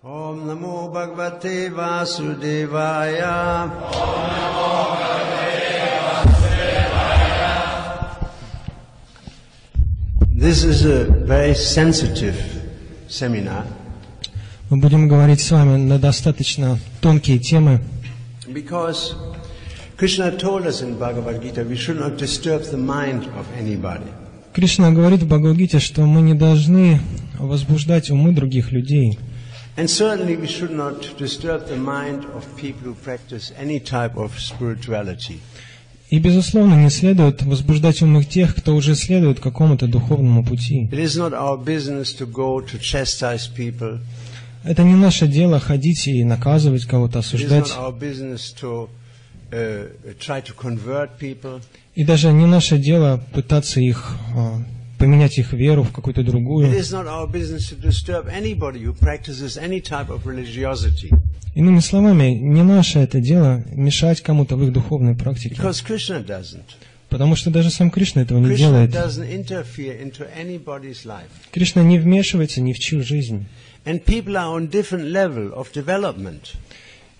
Om Namo Bhagavate Vasudevaya. This is a very sensitive seminar Мы будем говорить с вами на достаточно тонкие темы, because Krishna told us in Bhagavad Gita we should not disturb the mind of anybody. Кришна говорит в Бхагавадгите, что мы не должны возбуждать умы других людей. And certainly we should not disturb the mind of people who practice any type of spirituality. И, безусловно, не следует возбуждать умных тех, кто уже следует какому-то духовному пути. It is not our business to go to chastise people. Это не наше дело ходить и наказывать кого-то, It is осуждать. not our business to uh, try to convert people. И даже не наше дело пытаться их, а, поменять их веру в какую-то другую. Иными словами, не наше это дело мешать кому-то в их духовной практике. Потому что даже сам Кришна этого не делает. Кришна не вмешивается ни в чью жизнь.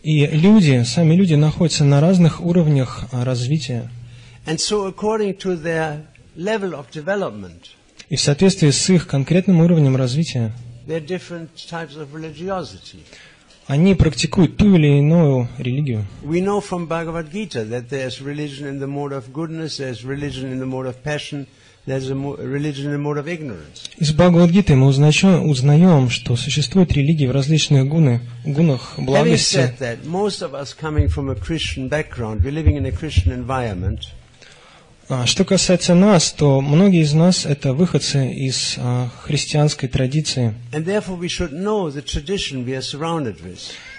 И люди, сами люди находятся на разных уровнях а, развития. And so according to their level of development, И в соответствии с их конкретным уровнем развития, они практикуют ту или иную религию. We know from Bhagavad Gita that there's religion in the mode of goodness, there's religion in the mode of passion, there's a religion in the mode of ignorance. Из Бхагавадгиты мы узнаем, узнаем, что существуют религии в различных гуны, гунах Having благости. said that, most of us coming from a Christian background, we're living in a Christian environment, А, Что касается нас, то многие из нас это выходцы из а, христианской традиции.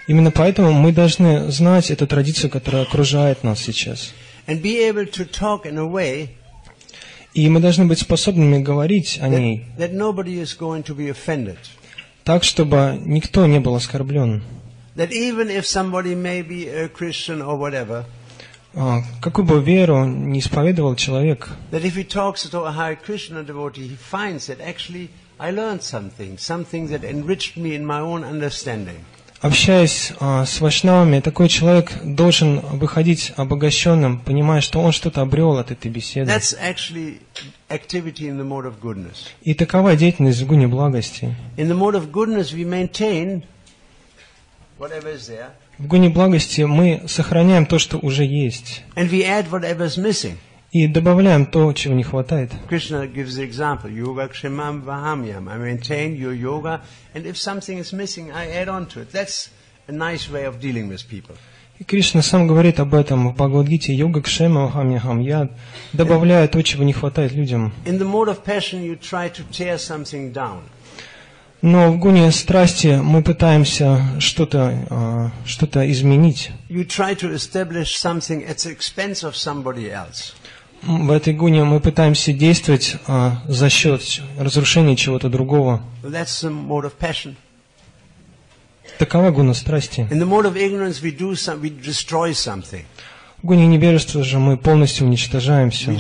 Именно поэтому мы должны знать эту традицию, которая окружает нас сейчас. И мы должны быть способными говорить о ней that nobody is going to be offended. так, чтобы никто не был оскорблен. That even if somebody may be a Christian or whatever, А, Какую бы веру не исповедовал человек, that if he talks to a Hare Krishna devotee, he finds that actually I learned something, something that enriched me in my own understanding. общаясь а, с вайшнавами, такой человек должен выходить обогащенным, понимая, что он что-то обрел от этой беседы. That's actually activity in the mode of goodness. И такова деятельность в гуне благости. In the mode of goodness, we maintain whatever is there, В гуне благости мы сохраняем то, что уже есть, and we add whatever is missing. и добавляем то, чего не хватает. Krishna gives the example, yoga kshemam vahamyam. I maintain your yoga, and if something is missing, I add on to it. That's a nice way of dealing with people. И Кришна сам говорит об этом в Бхагавадгите «Йога кшема вахамьяхам». Я добавляю то, чего не хватает людям. In the mode of passion, you try to tear something down. Но в гуне страсти мы пытаемся что-то а, изменить. The expense of somebody else. М, В этой гуне мы пытаемся действовать а, за счет разрушения чего-то другого. Такова гуна страсти. В гуне невежества же мы полностью уничтожаем все.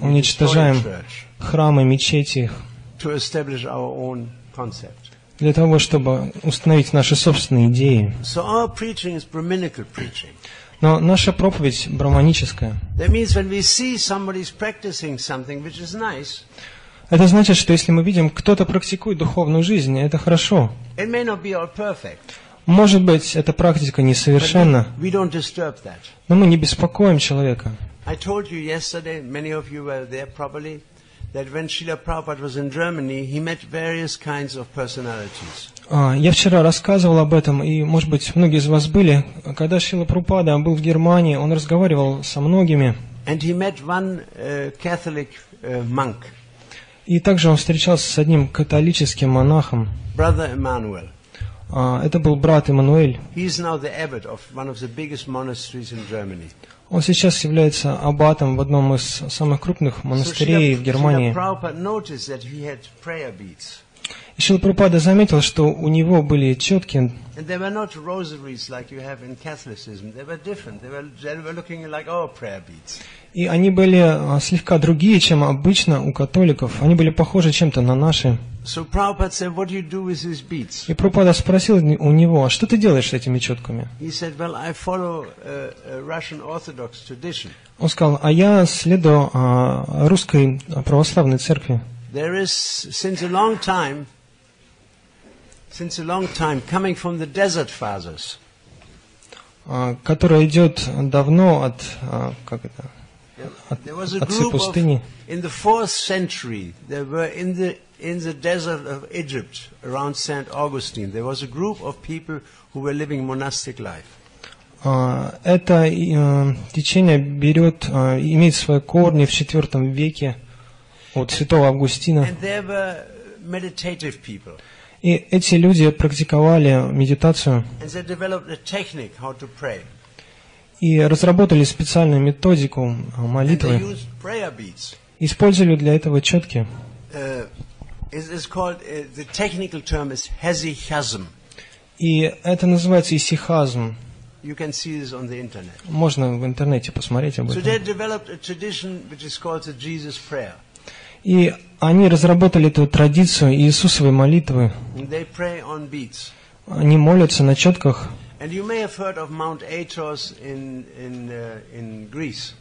Уничтожаем храмы, мечети to establish our own concept. для того, чтобы установить наши собственные идеи. So our preaching is Brahminical preaching. Но наша проповедь браманическая. That means when we see somebody's practicing something which is nice, Это значит, что если мы видим, кто-то практикует духовную жизнь, это хорошо. it may not be all perfect, Может быть, эта практика несовершенна, но мы не беспокоим человека. I told you yesterday, many of you were there probably, that when Srila Prabhupada was in Germany, he met various kinds of personalities. Я вчера рассказывал об этом, и, может быть, многие из вас были. Когда Шила Прупада был в Германии, он разговаривал со многими, And he met one uh, Catholic uh, monk, и также он встречался с одним католическим монахом. Brother Emmanuel. А, Это был брат Эммануэль. He is now the abbot of one of the biggest monasteries in Germany. Он сейчас является аббатом в одном из самых крупных монастырей в Германии. И Шила Прабхупада заметил, что у него были четкие, И они были а, слегка другие, чем обычно у католиков. Они были похожи чем-то на наши. И Прабхупада спросил у него, а что ты делаешь с этими четками? Uh. Он сказал, а я следую а, русской православной церкви. А, которая идет давно от, а, как это, от there was a отцы group of, пустыни. in the fourth century, there were in the, in the desert of Egypt, around St. Augustine, there was a group of people who were living monastic life. А, Это э, течение берет, а, имеет свои корни в IV веке от святого Августина. And there were meditative people. И эти люди практиковали медитацию и разработали специальную методику а, молитвы. Использовали для этого четки. Uh, uh. И это называется исихазм. Можно в интернете посмотреть об этом. И они разработали эту традицию Иисусовой молитвы. Они молятся на четках. And you may have heard of Mount Athos in, in, uh, in Greece.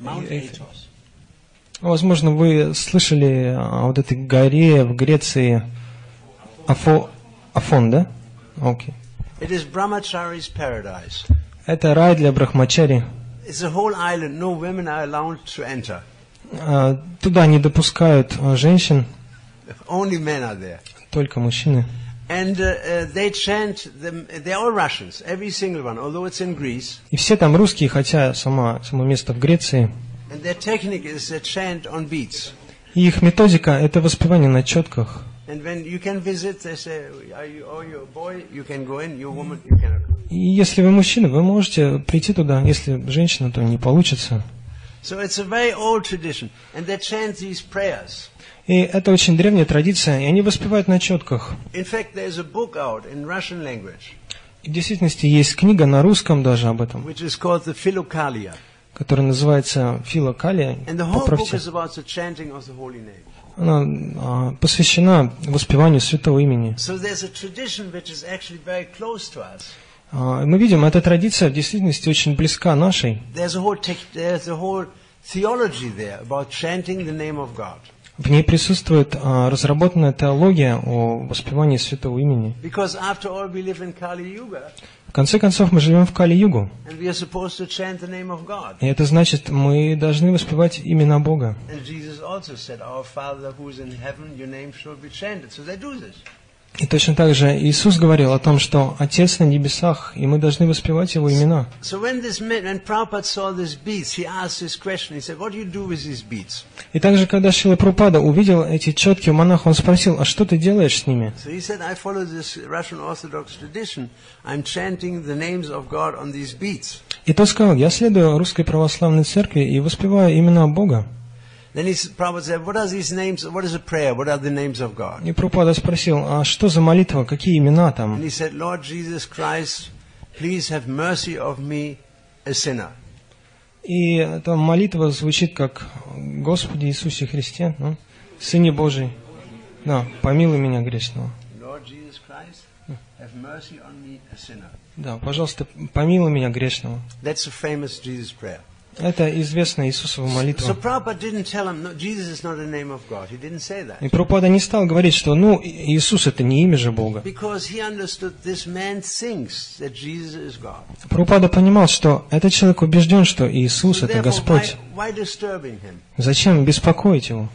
Mount э, Athos. Возможно, вы слышали о вот этой горе в Греции Афо... Афон, да? Окей. It is Brahmachari's paradise. Это рай для брахмачари. It's a whole island. No women are allowed to enter. А, Туда не допускают а, женщин, Only men are there. только мужчины. And uh, uh, they chant, them, they're all Russians, every single one, although it's in Greece. И все там русские, хотя сама, само место в Греции. And their technique is they chant on beats. И их методика – это воспевание на четках. And when you can visit, they say, are you, oh, you're a boy, you can go in, you're a woman, you cannot go. И если вы мужчина, вы можете прийти туда. Если женщина, то не получится. So it's a very old tradition. And they chant these prayers. И это очень древняя традиция, и они воспевают на четках. И в действительности есть книга на русском даже об этом, которая называется «Филокалия». Поправьте. Она а, посвящена воспеванию святого имени. А, Мы видим, эта традиция в действительности очень близка нашей. В ней присутствует а, разработанная теология о воспевании святого имени. В конце концов, мы живем в Кали-Югу. И это значит, мы должны воспевать имена Бога. И точно так же Иисус говорил о том, что Отец на небесах, и мы должны воспевать Его имена. И также, когда Шила Прупада увидел эти четкие у монаха, он спросил, а что ты делаешь с ними? И тот сказал, я следую русской православной церкви и воспеваю имена Бога. Then Prabhupada said, What are these names? What is a prayer? What are the names of God? И Прупада спросил, а что за молитва, какие имена And там? he said, Lord Jesus Christ, please have mercy of me, a sinner. И эта молитва звучит как «Господи Иисусе Христе, ну, Сыне Божий, да, помилуй меня грешного». Да, пожалуйста, помилуй меня грешного. That's a famous Jesus prayer. Это известная Иисусова молитва. И Прабхупада не стал говорить, что, ну, Иисус это не имя же Бога. Прабхупада понимал, что этот человек убежден, что Иисус это Господь. Зачем беспокоить его?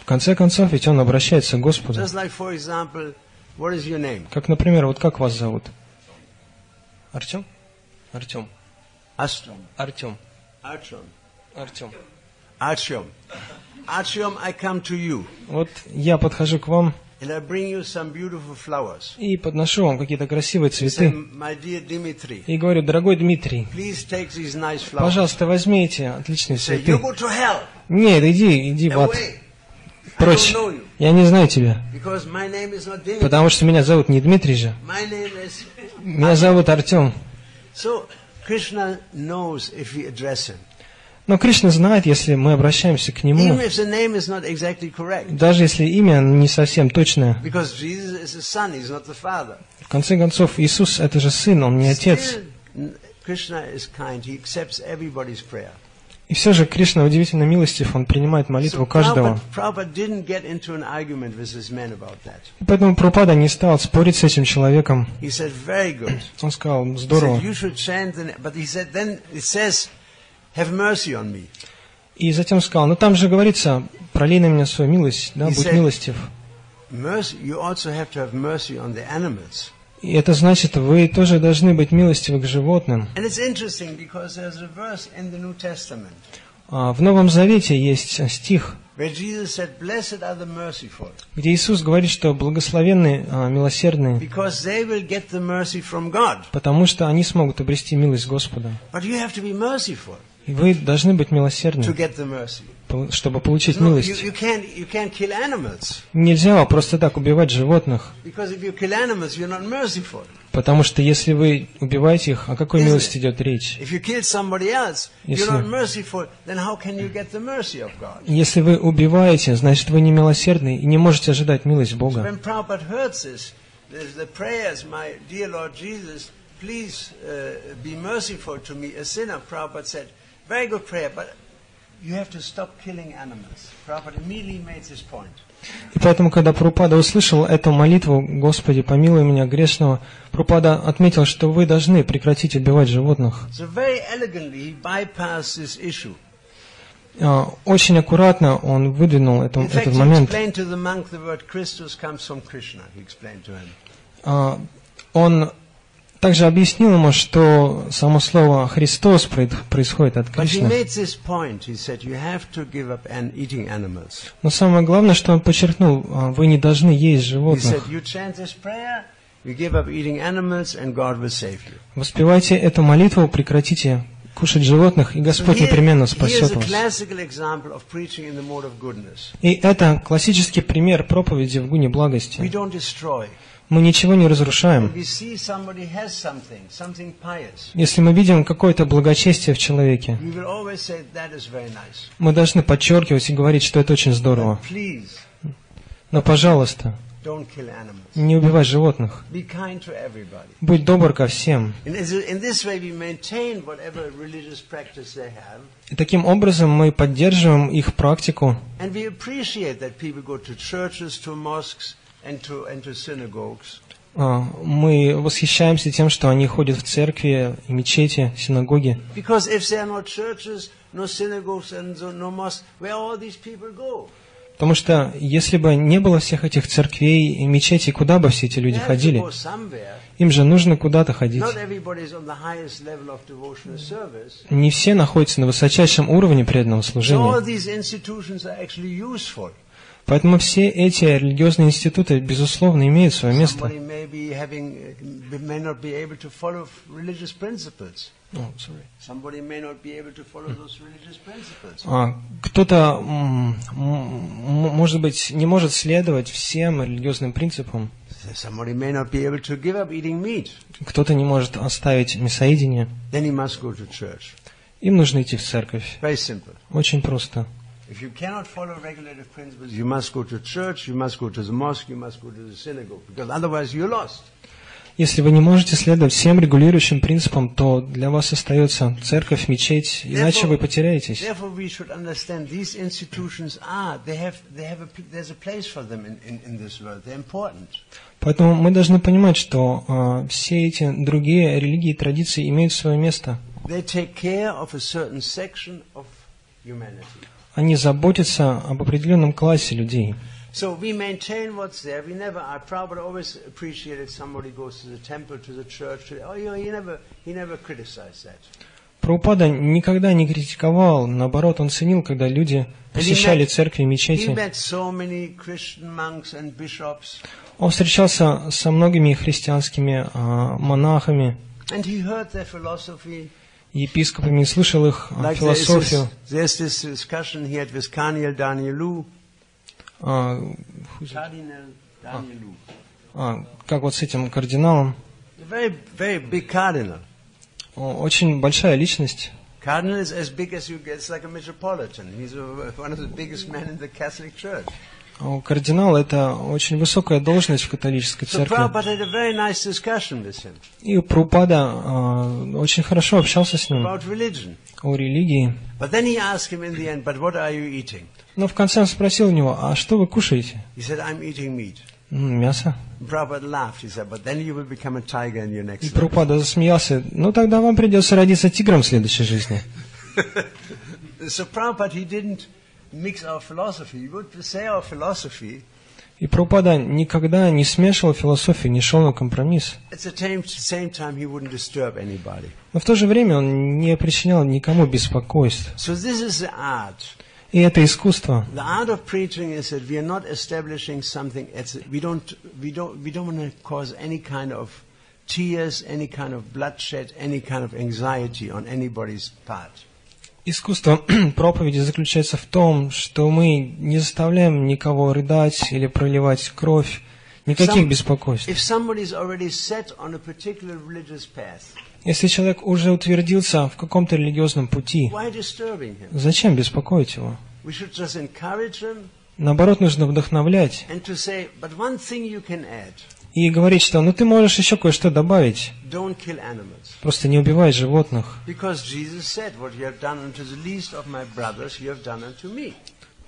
В конце концов, ведь он обращается к Господу. Как, например, вот как вас зовут? Артем? Артем. Astrom. Артем. Archon. Артем. Artyom. Artyom, I come to you Вот я подхожу к вам and I bring you some beautiful flowers. и подношу вам какие-то красивые Say, цветы. my dear Dimitri, И говорю, дорогой Дмитрий, please take these nice flowers. пожалуйста, возьми эти отличные Say, цветы. you go to hell. Нет, иди, иди в ад. Прочь. Я не знаю тебя, потому что меня зовут не Дмитрий же. Меня зовут Артем. So Но Кришна знает, если мы обращаемся к Нему, даже если имя не совсем точное. В конце концов, Иисус – это же Сын, Он не Отец. И все же Кришна удивительно милостив, Он принимает молитву каждого. И поэтому Пропада не стал спорить с этим человеком. Он сказал, здорово. said, you should chant, the, na-" but he said, then it says, have mercy on me. И затем сказал, ну там же говорится, пролей на меня свою милость, да, будь милостив. И это значит, вы тоже должны быть милостивы к животным. А, В Новом Завете есть стих, где Иисус говорит, что благословенны а, милосердные, потому что они смогут обрести милость Господа. И вы должны быть милосердны, чтобы получить милость. Нельзя просто так убивать животных, потому что если вы убиваете их, о какой милости идет речь? Если-? Если вы убиваете, значит вы не милосердны и не можете ожидать милость Бога. Please uh, be merciful to me, a sinner. Prabhupada said, very good prayer, but you have to stop killing animals. Prabhupada immediately made this point. И поэтому, когда Прупада услышал эту молитву, «Господи, помилуй меня, грешного», Прупада отметил, что вы должны прекратить убивать животных. А, Очень аккуратно он выдвинул эту- fact, этот момент. monk. А, Он также объяснил ему, что само слово «Христос» происходит от Кришны. Но самое главное, что он подчеркнул, а, вы не должны есть животных. Воспевайте эту молитву, прекратите кушать животных, и Господь непременно спасет вас. И это классический пример проповеди в гуне благости. Мы ничего не разрушаем. Если мы видим какое-то благочестие в человеке, мы должны подчеркивать и говорить, что это очень здорово. Но, пожалуйста, не убивай животных. Будь добр ко всем. И таким образом мы поддерживаем их практику, А, мы восхищаемся тем, что они ходят в церкви, мечети, синагоги. Потому что если бы не было всех этих церквей и мечетей, куда бы все эти люди ходили? Им же нужно куда-то ходить. Не все находятся на высочайшем уровне преданного служения. Поэтому все эти религиозные институты, безусловно, имеют свое место. Uh. А, Кто-то, м, м, может быть, не может следовать всем религиозным принципам. Кто-то не может оставить мясоедение. Им нужно идти в церковь. Очень просто. If you cannot follow regulative principles, you must go to church, you must go to the mosque, you must go to the synagogue, because otherwise you're lost. Если вы не можете следовать всем регулирующим принципам, то для вас остается церковь, мечеть, иначе вы потеряетесь. Поэтому мы должны понимать, что а, все эти другие религии и традиции имеют свое место. They take care of a certain section of humanity. Они заботятся об определенном классе людей. So we maintain what's there. We never, our Prabhupada always appreciated somebody goes to the temple, to the church. To, oh, you know, he never, he never criticized that. Прабхупада никогда не критиковал, наоборот, он ценил, когда люди посещали церкви мечети. Он встречался со многими христианскими а, монахами, and he heard their philosophy. Епископами, слышал их а, философию. А, а, как вот с этим кардиналом. Very, very big cardinal. Очень большая личность. Cardinal is as big as you get. It's like a metropolitan. He's a, one of the biggest men in the Catholic Church. О, Кардинал – это очень высокая должность в католической церкви. И Прупада а, очень хорошо общался с ним о религии. Но в конце он спросил у него, а что вы кушаете? He said, I'm eating meat. «М, Мясо. И. Прупада засмеялся. Ну тогда вам придется родиться тигром в следующей жизни. So Prabhupada, he didn't mix our philosophy. He would say our philosophy. И Прупада никогда не смешивал философию, не шел на компромисс. At the same, same time, he wouldn't disturb anybody. Но в то же время он не причинял никому беспокойств. So this is the art. И это искусство. The art of preaching is that we are not establishing something. It's, we don't. We don't. We don't want to cause any kind of tears, any kind of bloodshed, any kind of anxiety on anybody's part. Искусство проповеди заключается в том, что мы не заставляем никого рыдать или проливать кровь, никаких беспокойств. Если человек уже утвердился в каком-то религиозном пути, зачем беспокоить его? Наоборот, нужно вдохновлять и говорить, что ну ты можешь еще кое-что добавить, просто не убивай животных,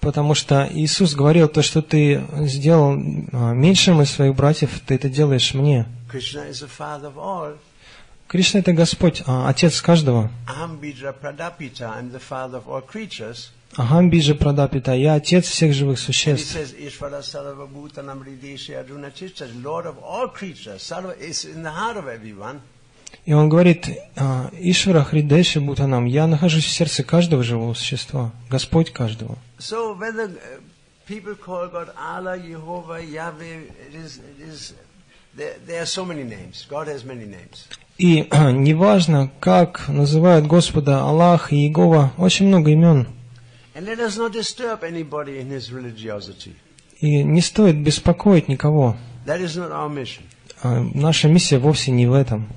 потому что Иисус говорил, то, что ты сделал а, меньшим из своих братьев, ты это делаешь мне. Кришна это Господь, а, Отец каждого. Aham bija pradapita, I'm the father of all creatures. Агам биджа прадапита, я Отец всех живых существ. И он говорит, а, Ишвара Хридеши Бутанам, я нахожусь в сердце каждого живого существа, Господь каждого. So whether uh, people call God Allah, Jehovah, Yahweh, it is, it is there, there are so many names. God has many names. И а, неважно, как называют Господа Аллах и Иегова, очень много имен. И не стоит беспокоить никого. А, Наша миссия вовсе не в этом.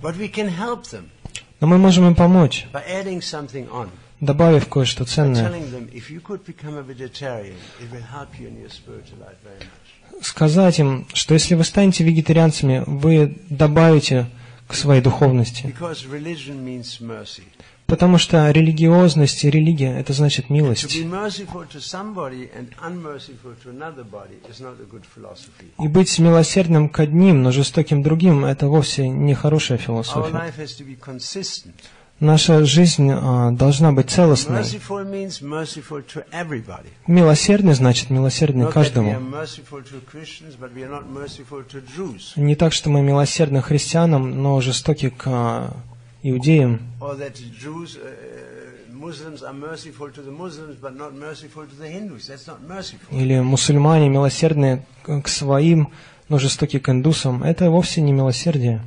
Но мы можем им помочь, добавив кое-что ценное. Сказать им, что если вы станете вегетарианцами, вы добавите к своей духовности. Потому что религиозность и религия – это значит милость. И быть милосердным к одним, но жестоким другим – это вовсе не хорошая философия. Наша жизнь а, должна быть целостной. Милосердный значит милосердный каждому. Не так, что мы милосердны христианам, но жестоки к а, иудеям. Uh. Или мусульмане милосердны к своим, но жестоки к индусам. Это вовсе не милосердие.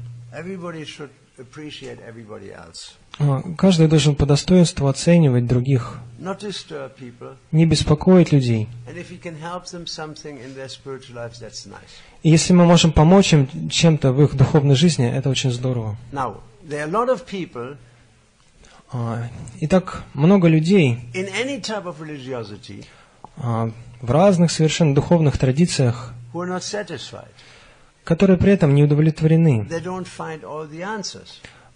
А, Каждый должен по достоинству оценивать других, не беспокоить людей. И если мы можем помочь им чем-то в их духовной жизни, это очень здорово. А, Итак, много людей а, в разных совершенно духовных традициях, которые при этом не удовлетворены.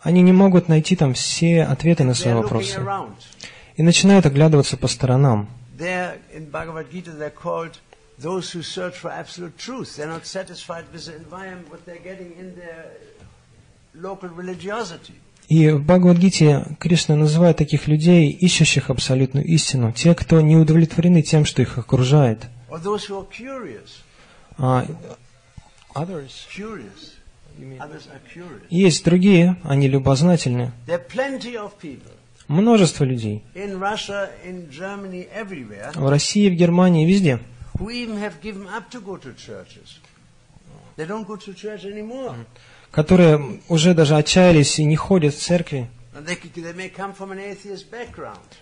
Они не могут найти там все ответы на свои вопросы. И начинают оглядываться по сторонам. Those who search for absolute truth. They're not satisfied with the environment, what they're getting in their. И в Бхагавадгите Кришна называет таких людей, ищущих абсолютную истину, те, кто не удовлетворены тем, что их окружает. А. Есть другие, они любознательны. Множество людей. В России, в Германии, везде. who even have given up to go to churches. They don't go to church anymore. Которые уже даже отчаялись и не ходят в церкви.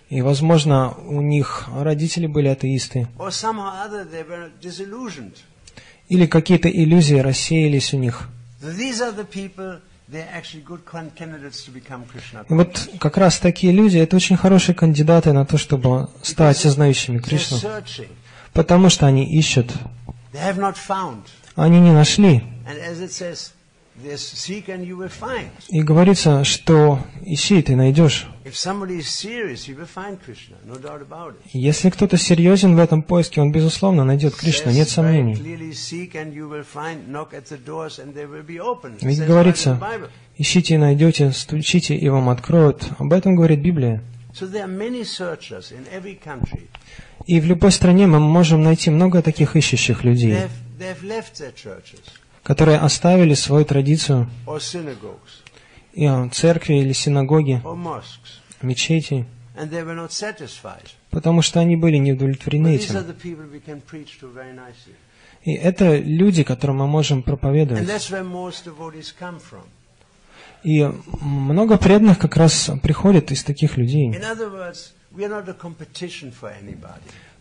И, возможно, у них родители были атеисты. Или какие-то иллюзии рассеялись у них. И вот как раз такие люди, это очень хорошие кандидаты на то, чтобы стать сознающими Кришну. Потому что они ищут. Они не нашли. And as it says, И говорится, что ищи, ты найдешь. Если кто-то серьезен в этом поиске, он, безусловно, найдет Кришну, нет сомнений. Ведь говорится, ищите и найдете, стучите и вам откроют. Об этом говорит Библия. И в любой стране мы можем найти много таких ищущих людей, которые оставили свою традицию и, а, церкви или синагоги, мечети, потому что они были не удовлетворены этим. И это люди, которым мы можем проповедовать. И много преданных как раз приходят из таких людей.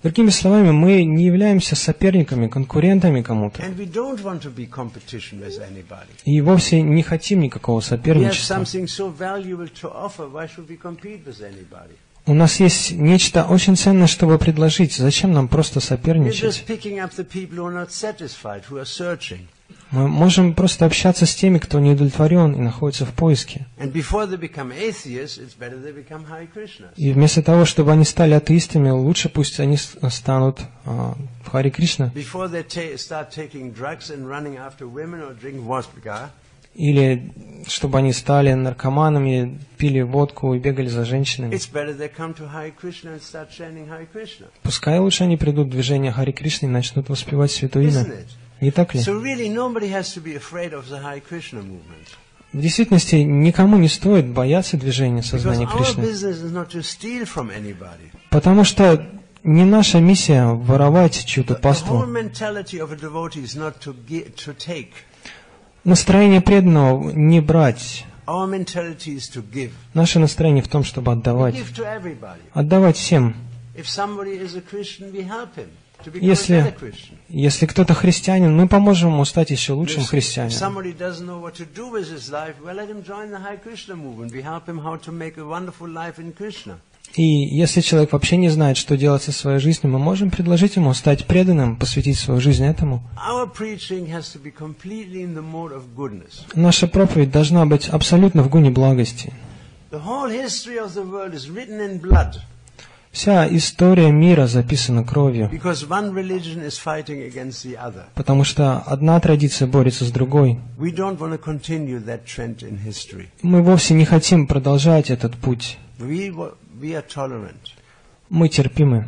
Другими словами, мы не являемся соперниками, конкурентами кому-то. И вовсе не хотим никакого соперничества. У нас есть нечто очень ценное, чтобы предложить. Зачем нам просто соперничать? Мы можем просто общаться с теми, кто не удовлетворен и находится в поиске. И вместо того, чтобы они стали атеистами, лучше пусть они с- станут в Хари Кришна. Или чтобы они стали наркоманами, пили водку и бегали за женщинами. Пускай лучше они придут в движение Хари Кришны и начнут воспевать Святое Имя. Не так ли? В действительности никому не стоит бояться движения сознания Кришны. Потому что не наша миссия воровать чью-то паству. Настроение преданного не брать. Наше настроение в том, чтобы отдавать. Отдавать всем. Если-. Если кто-то христианин, мы поможем ему стать еще лучшим христианином. И если человек вообще не знает, что делать со своей жизнью, мы можем предложить ему стать преданным, посвятить свою жизнь этому. Наша проповедь должна быть абсолютно в гуне благости. The whole history of the world is written in blood Вся история мира записана кровью, потому что одна традиция борется с другой. Мы вовсе не хотим продолжать этот путь. Мы терпимы.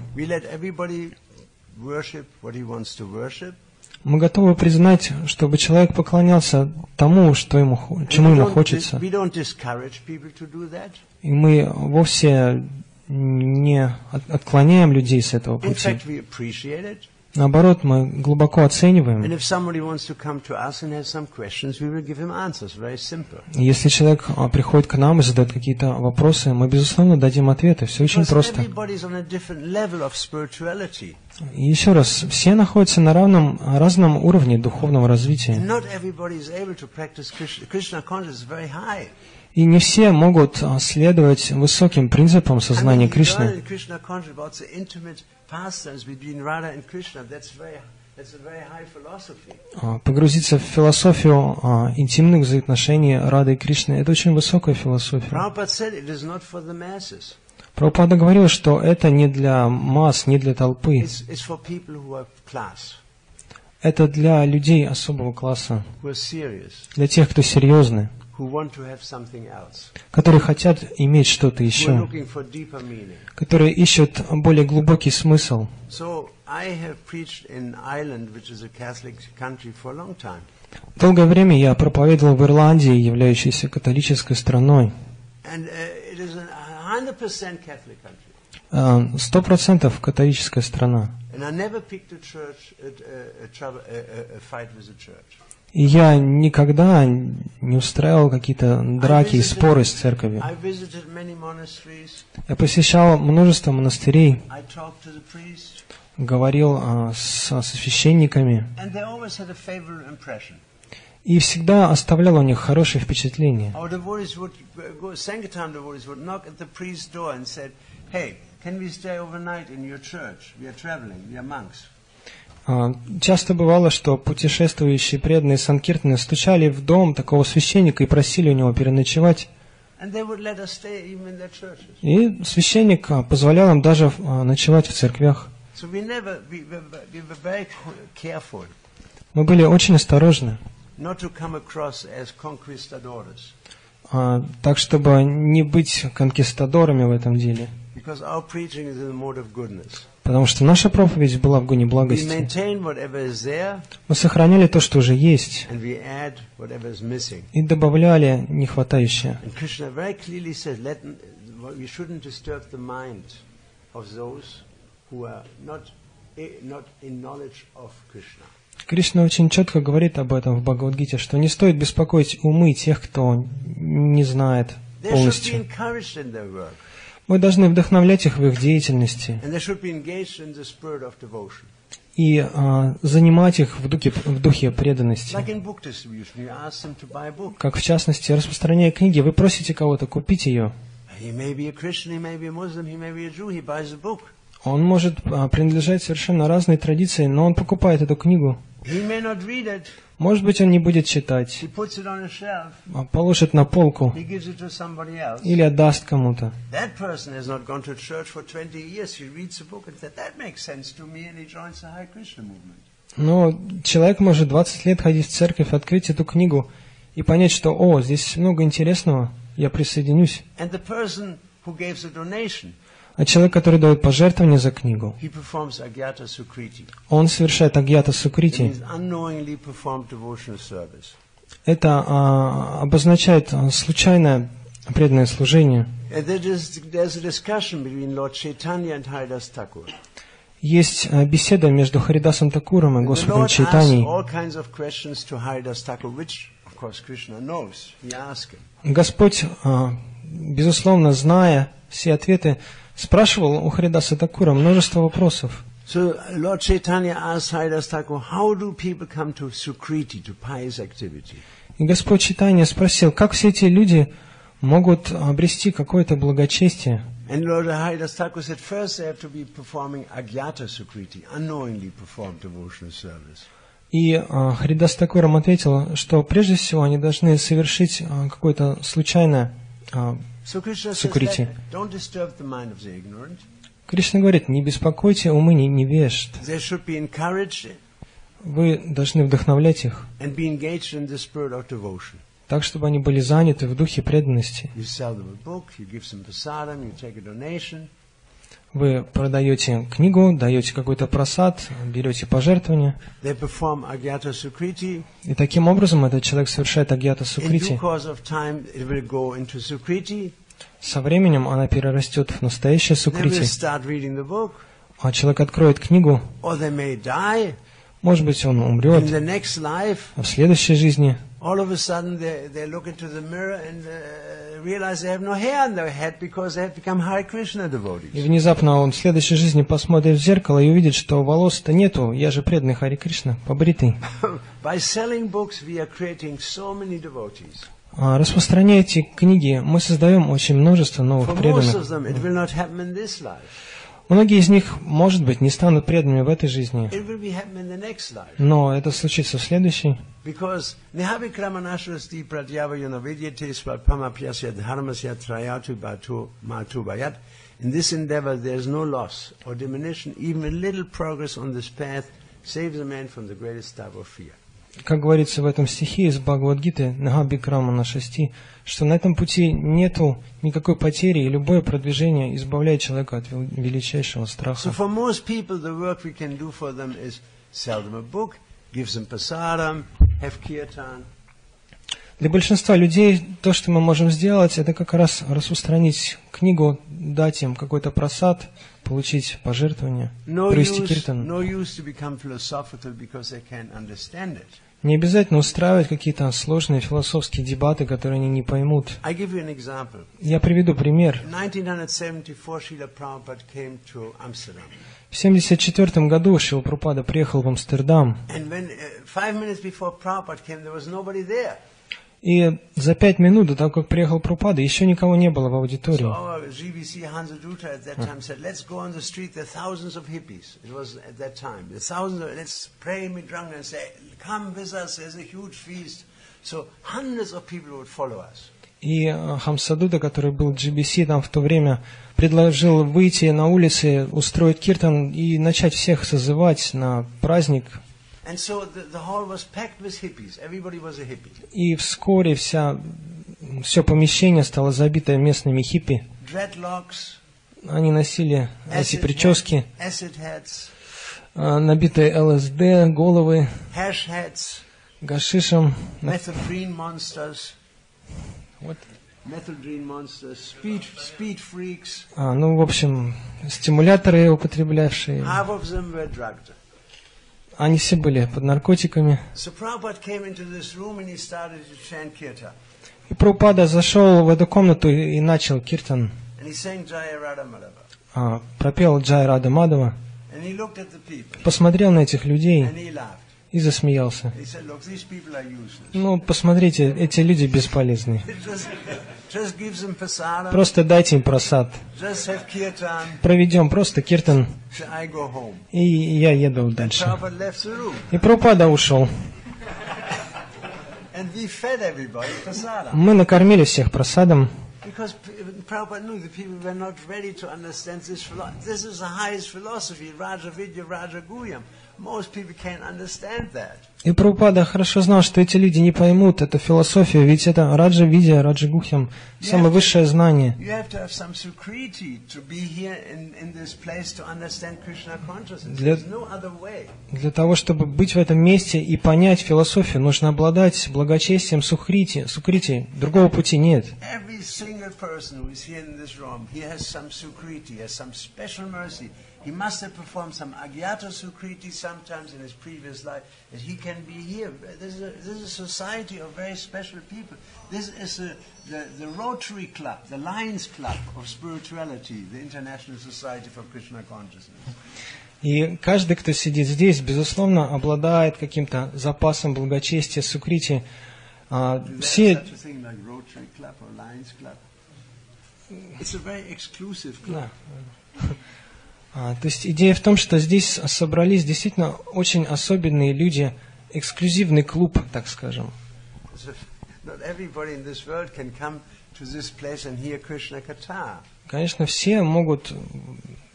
Мы готовы признать, чтобы человек поклонялся тому, что ему, чему ему хочется. И мы вовсе не от- отклоняем людей с этого пути. Наоборот, мы глубоко оцениваем. Если человек а, приходит к нам и задает какие-то вопросы, мы, безусловно, дадим ответы. Все очень просто. еще раз, все находятся на равном, разном уровне духовного развития. И не все могут а, следовать высоким принципам сознания Кришны. А, Погрузиться в философию а, интимных взаимоотношений Рады и Кришны – это очень высокая философия. Прабхупада говорил, что это не для масс, не для толпы. Это для людей особого класса, для тех, кто серьезны, которые хотят иметь что-то еще, которые ищут более глубокий смысл. Долгое время я проповедовал в Ирландии, являющейся католической страной. And uh, it is a 100% Catholic country. А, Сто процентов католическая страна. And I never picked a church, a, a, a, trouble, a, a, a fight with a church. Я никогда не устраивал какие-то драки и споры с церковью. Я посещал множество монастырей, говорил а, со священниками и всегда оставлял у них хорошее впечатление. Our devotees would go, Sankirtan devotees would knock at the priest's door and said, "Hey, can we stay overnight in your church? We are traveling. We are monks." А, Часто бывало, что путешествующие преданные Санкиртаны стучали в дом такого священника и просили у него переночевать. И священник а, позволял им даже а, ночевать в церквях. Мы были очень осторожны, так чтобы не быть конкистадорами в этом деле. Потому что наша проповедь была в гоне благости. Мы сохраняли то, что уже есть, и добавляли нехватающее. Eh. Кришна очень четко говорит об этом в Бхагавадгите, что не стоит беспокоить умы тех, кто не знает полностью. Мы должны вдохновлять их в их деятельности и а, занимать их в духе, в духе преданности. Как в частности, распространяя книги, вы просите кого-то купить ее. Он может а, принадлежать совершенно разной традиции, но он покупает эту книгу. He may not read it, Может быть, он не будет читать, а положит на полку или отдаст кому-то. That person has not gone to church for 20 years. He reads a book and said, that makes sense to me, and he joins the Hare Krishna movement. Но человек может 20 лет ходить в церковь, открыть эту книгу и понять, что, о, здесь много интересного, я присоединюсь. А человек, который дает пожертвование за книгу, он совершает агьята сукрити. Это а, обозначает а, случайное преданное служение. Есть а, беседа между Харидасом Такуром и Господом him. Господь, а, безусловно, зная все ответы, спрашивал у Харидаса Такура множество вопросов. So Lord Chaitanya asked Haridas Thakur, how do people come to Sukriti, to pious activity? И Господь Читания спросил, как все эти люди могут обрести какое-то благочестие. And Lord Haridas Thakur said, first they have to be performing Agyata Sukriti, unknowingly performed devotional service. И а, Харидас Такурам ответил, что прежде всего они должны совершить а, какое-то случайное. а, Ignorant. Кришна говорит, не беспокойте умы не- невежд. Вы должны вдохновлять их, так, чтобы они были заняты в духе преданности. Вы продаете книгу, даете какой-то просад, берете пожертвования, и таким образом этот человек совершает агьята сукрити. Со временем она перерастет в настоящее сукрити, а человек откроет книгу, может быть, он умрет, в следующей жизни all of a sudden they, they look into the mirror and uh, realize they have no hair on their head because they have become Hare Krishna И devotees. внезапно он в следующей жизни посмотрит в зеркало и увидит, что волос-то нету, я же преданный Хари Кришна, побритый. By selling books, we are creating so many devotees. А, Распространяя эти книги, мы создаем очень множество For новых most of преданных. Многие из них, может быть, не станут преданными в этой жизни, но это случится в следующей. Because Nihavikramanashrasti pratyavayana vidyate svatpamapyasya dharmasya trayatu batu matu bayat. In this endeavor there is no loss or diminution, even a little progress on this path saves a man from the greatest type of fear. Как говорится в этом стихе из Бхагавадгиты Нагаби Крама на шести, что на этом пути нету никакой потери, и любое продвижение избавляет человека от вел- величайшего страха. Для большинства людей то, что мы можем сделать, это как раз распространить книгу, дать им какой-то просад, получить пожертвование, No провести киртан. no Не обязательно устраивать какие-то сложные философские дебаты, которые они не поймут. Я приведу пример. In 1974, Srila Prabhupada came to Amsterdam. В 1974 году Шил Прупада приехал в Амстердам, Uh, и за пять минут до того, как приехал Прупада, еще никого не было в аудитории. И э, Хамсадуда, который был GBC там в то время, предложил выйти на улицы, устроить киртан и начать всех созывать на праздник. And so the, the hall was packed with hippies. Everybody was a hippie. И вскоре вся, все помещение стало забито местными хиппи. Dreadlocks, Они носили эти прически, э, набитые ЛСД, головы, гашишем. Вот. А, ну, в общем, стимуляторы употреблявшие. Half of them were drugged. Они все были под наркотиками. И Прабхупада зашел в эту комнату и начал киртан. А, пропел Джай Рада Мадова, посмотрел на этих людей. И засмеялся. Ну, посмотрите, эти люди бесполезны. Просто дайте им просад. Проведем просто киртан, и я еду дальше. И Прабхупада ушел. Мы накормили всех просадом, Because Prabhupada knew the people were not ready to understand this philosophy. This is the highest philosophy, Raja Guyam. Most people can't understand that. И Прабхупада хорошо знал, что эти люди не поймут эту философию, ведь это Раджа Видя, Раджа Гухям, самое высшее знание. You have to have some sukriti to be here in, in this place to understand Krishna consciousness. Для- There's no other way. Для того, чтобы быть в этом месте и понять философию, нужно обладать благочестием сухрити, сукрити. Другого пути нет. Every single person who is here in this room, he has some sukriti, has some special mercy. He must have performed some agyata sukriti sometimes in his previous life that he can be here. This is a, this is a society of very special people. This is a, the, the Rotary Club, the Lions Club of spirituality, the International Society for Krishna Consciousness. И каждый, кто сидит здесь, безусловно, обладает каким-то запасом благочестия, сукрити. А, Is there Все, such a thing like то есть идея в том, что здесь собрались действительно очень особенные люди, эксклюзивный клуб, так скажем. Конечно, все могут,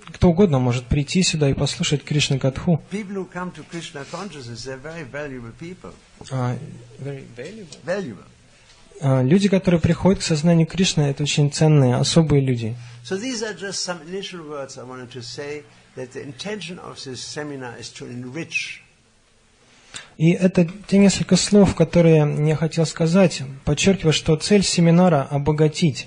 кто угодно может прийти сюда и послушать Кришна Катху. People who come to Krishna consciousness, they're very valuable people. А, Valuable. а, люди, которые приходят к сознанию Кришны, это очень ценные, особые люди. So these are just some initial words I wanted to say that the intention of this seminar is to enrich. И это те несколько слов, которые я хотел сказать, подчеркивая, что цель семинара – обогатить,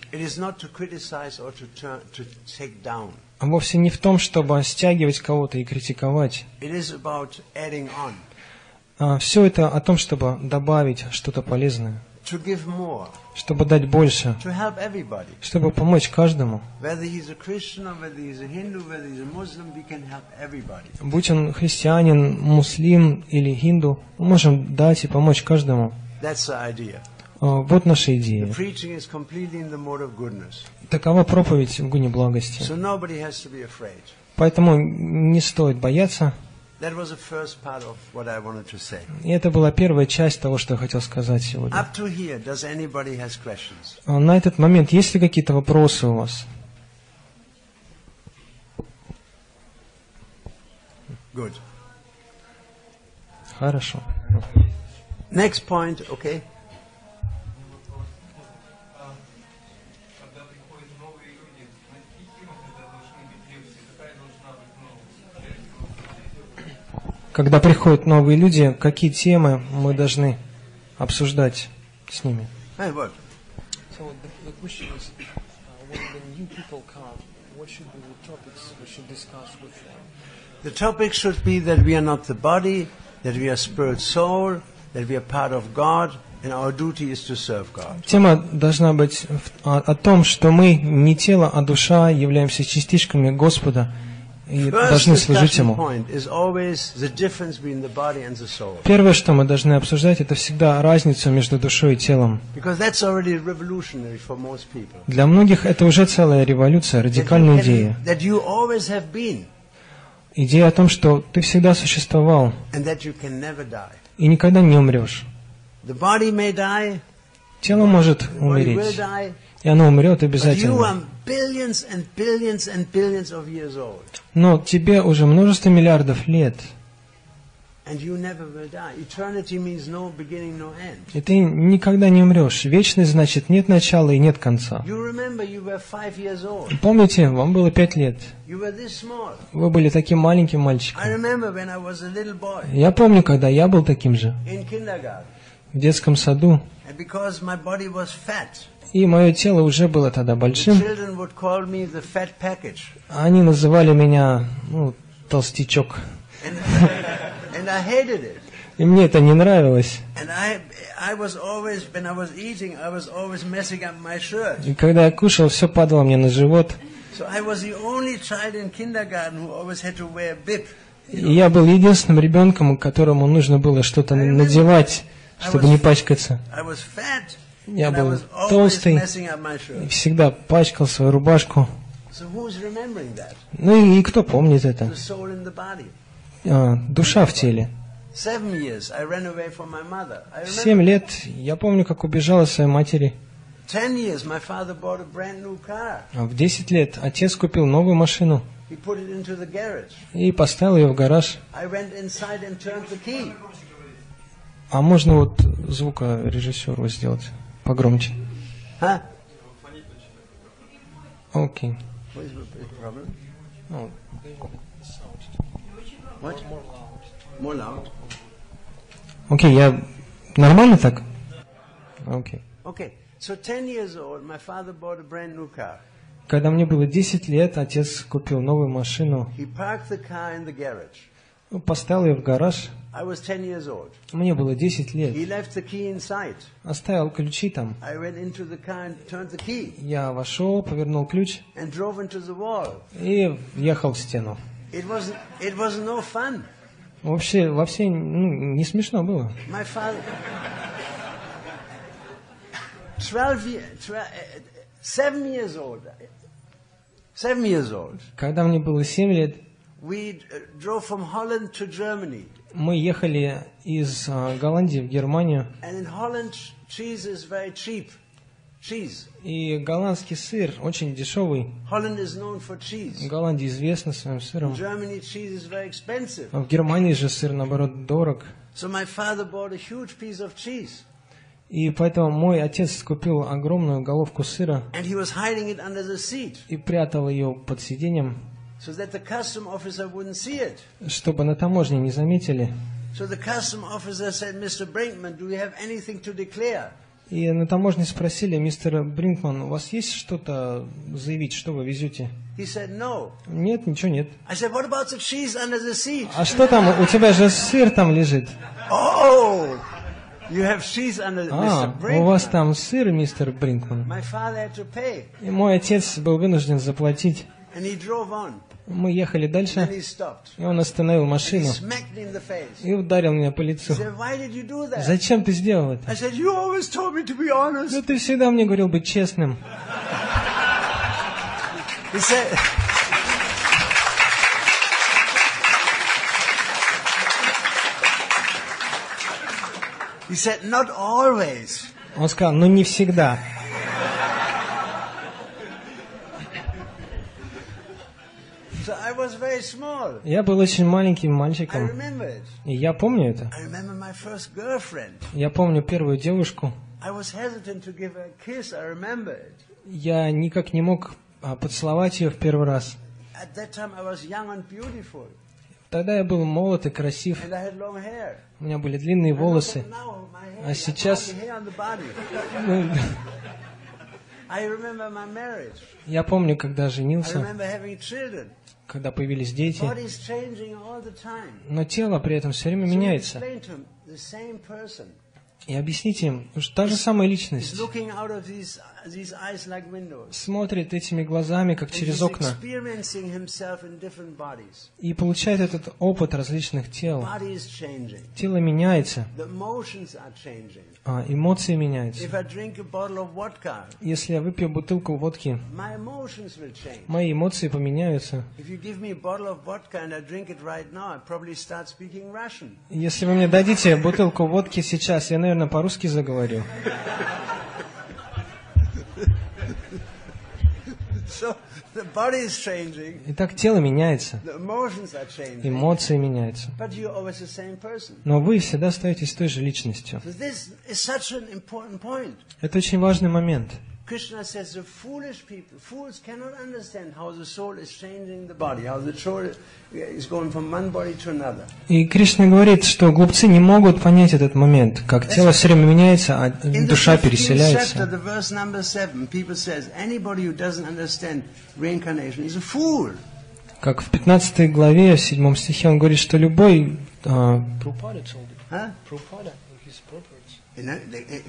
а вовсе не в том, чтобы стягивать кого-то и критиковать. On, все это о том, чтобы добавить что-то полезное, чтобы дать больше, чтобы помочь каждому. Будь он христианин, муслим или хинду, мы можем дать и помочь каждому. А, Вот наша идея. Такова проповедь в гуне благости. Поэтому не стоит бояться. И это была первая часть того, что я хотел сказать сегодня. А На этот момент есть ли какие-то вопросы у вас? Good. Хорошо. Next point, okay? Когда приходят новые люди, какие темы мы должны обсуждать? с ними. Hey, what? So the, the question is, uh, when the new people come, what should be the topics we should discuss with them? The topic should be that we are not the body, that we are spirit soul, that we are part of God, and our duty is to serve God. Тема должна быть о том, что мы не тело, а душа, являемся частичками Господа и должны служить Ему. Первое, что мы должны обсуждать, это всегда разницу между душой и телом. Для многих это уже целая революция, радикальная идея. Идея о том, что ты всегда существовал и никогда не умрешь. Тело может умереть, и оно умрет обязательно. Но тебе уже множество миллиардов лет, и ты никогда не умрешь. Вечность значит нет начала и нет конца. Помните, вам было пять лет. Вы были таким маленьким мальчиком. Я помню, когда я был таким же, в детском саду, и мое тело уже было тогда большим, они называли меня, ну, толстячок. И мне это не нравилось. И когда я кушал, все падало мне на живот. И я был единственным ребенком, которому нужно было что-то надевать, чтобы не пачкаться. Я был толстый и всегда пачкал свою рубашку. Ну и, и кто помнит это? А, душа в теле. Семь лет я помню, как убежал от своей матери. А в 10 лет отец купил новую машину и поставил ее в гараж. А можно вот звукорежиссеру сделать погромче? Huh? Окей. Ну. Окей, я... Нормально так? Окей. Okay. Когда мне было 10 лет, отец купил новую машину, ну, поставил ее в гараж. I was ten years old. Мне было 10 лет. He left the key inside. Оставил ключи там. I went into the car and turned the key Я вошел, повернул ключ and drove into the wall. и въехал в стену. It wasn't. It was no fun. Вообще, во всей, ну, не смешно было. My father. Twelve years. Tw- uh, seven years old. Seven years old. Когда мне было 7 лет, We uh, drove from Holland to Germany, мы ехали из а, Голландии в Германию, и голландский сыр очень дешевый. Голландия известна своим сыром. А в Германии же сыр, наоборот, дорог. И поэтому мой отец купил огромную головку сыра и прятал ее под сиденьем, so that the custom officer wouldn't see it. чтобы на таможне не заметили. So the custom officer said, Mr. Brinkman, do you have anything to declare? И на таможне спросили, мистер Бринкман, у вас есть что-то заявить, что вы везете? He said, no. Нет, ничего нет. I said, what about the cheese under the seat? А что там? У тебя же сыр там лежит. Oh, you have cheese under А, Mr. у вас там сыр, мистер Бринкман. My father had to pay, И мой отец был вынужден заплатить. Мы ехали дальше, и он остановил машину и ударил меня по лицу. Зачем ты сделал это? Ну ты всегда мне говорил быть честным. Он сказал, ну не всегда. So I was very small. Я был очень маленьким мальчиком, и я помню это. Я помню первую девушку. Я никак не мог а, поцеловать ее в первый раз. Тогда я был молод и красив, у меня были длинные волосы. А сейчас- я помню, когда женился, когда появились дети, но тело при этом все время меняется. И объясните им, что та же самая личность смотрит этими глазами, как через окна, и получает этот опыт различных тел. Тело меняется, а эмоции меняются. Если я выпью бутылку водки, мои эмоции поменяются. Если вы мне дадите бутылку водки сейчас, я, наверное, по-русски заговорю. Итак, тело меняется, эмоции меняются. Но вы всегда остаетесь той же личностью. Это очень важный момент. Krishna says the foolish people, fools cannot understand how the soul is changing the body, how the soul is going from one body to another. И Кришна говорит, что глупцы не могут понять этот момент, как тело все время меняется, а In the душа 15th chapter, переселяется. the verse number seven, people says anybody who doesn't understand reincarnation is a fool. Как в 15 главе, в 7 стихе, он говорит, что любой... а, uh,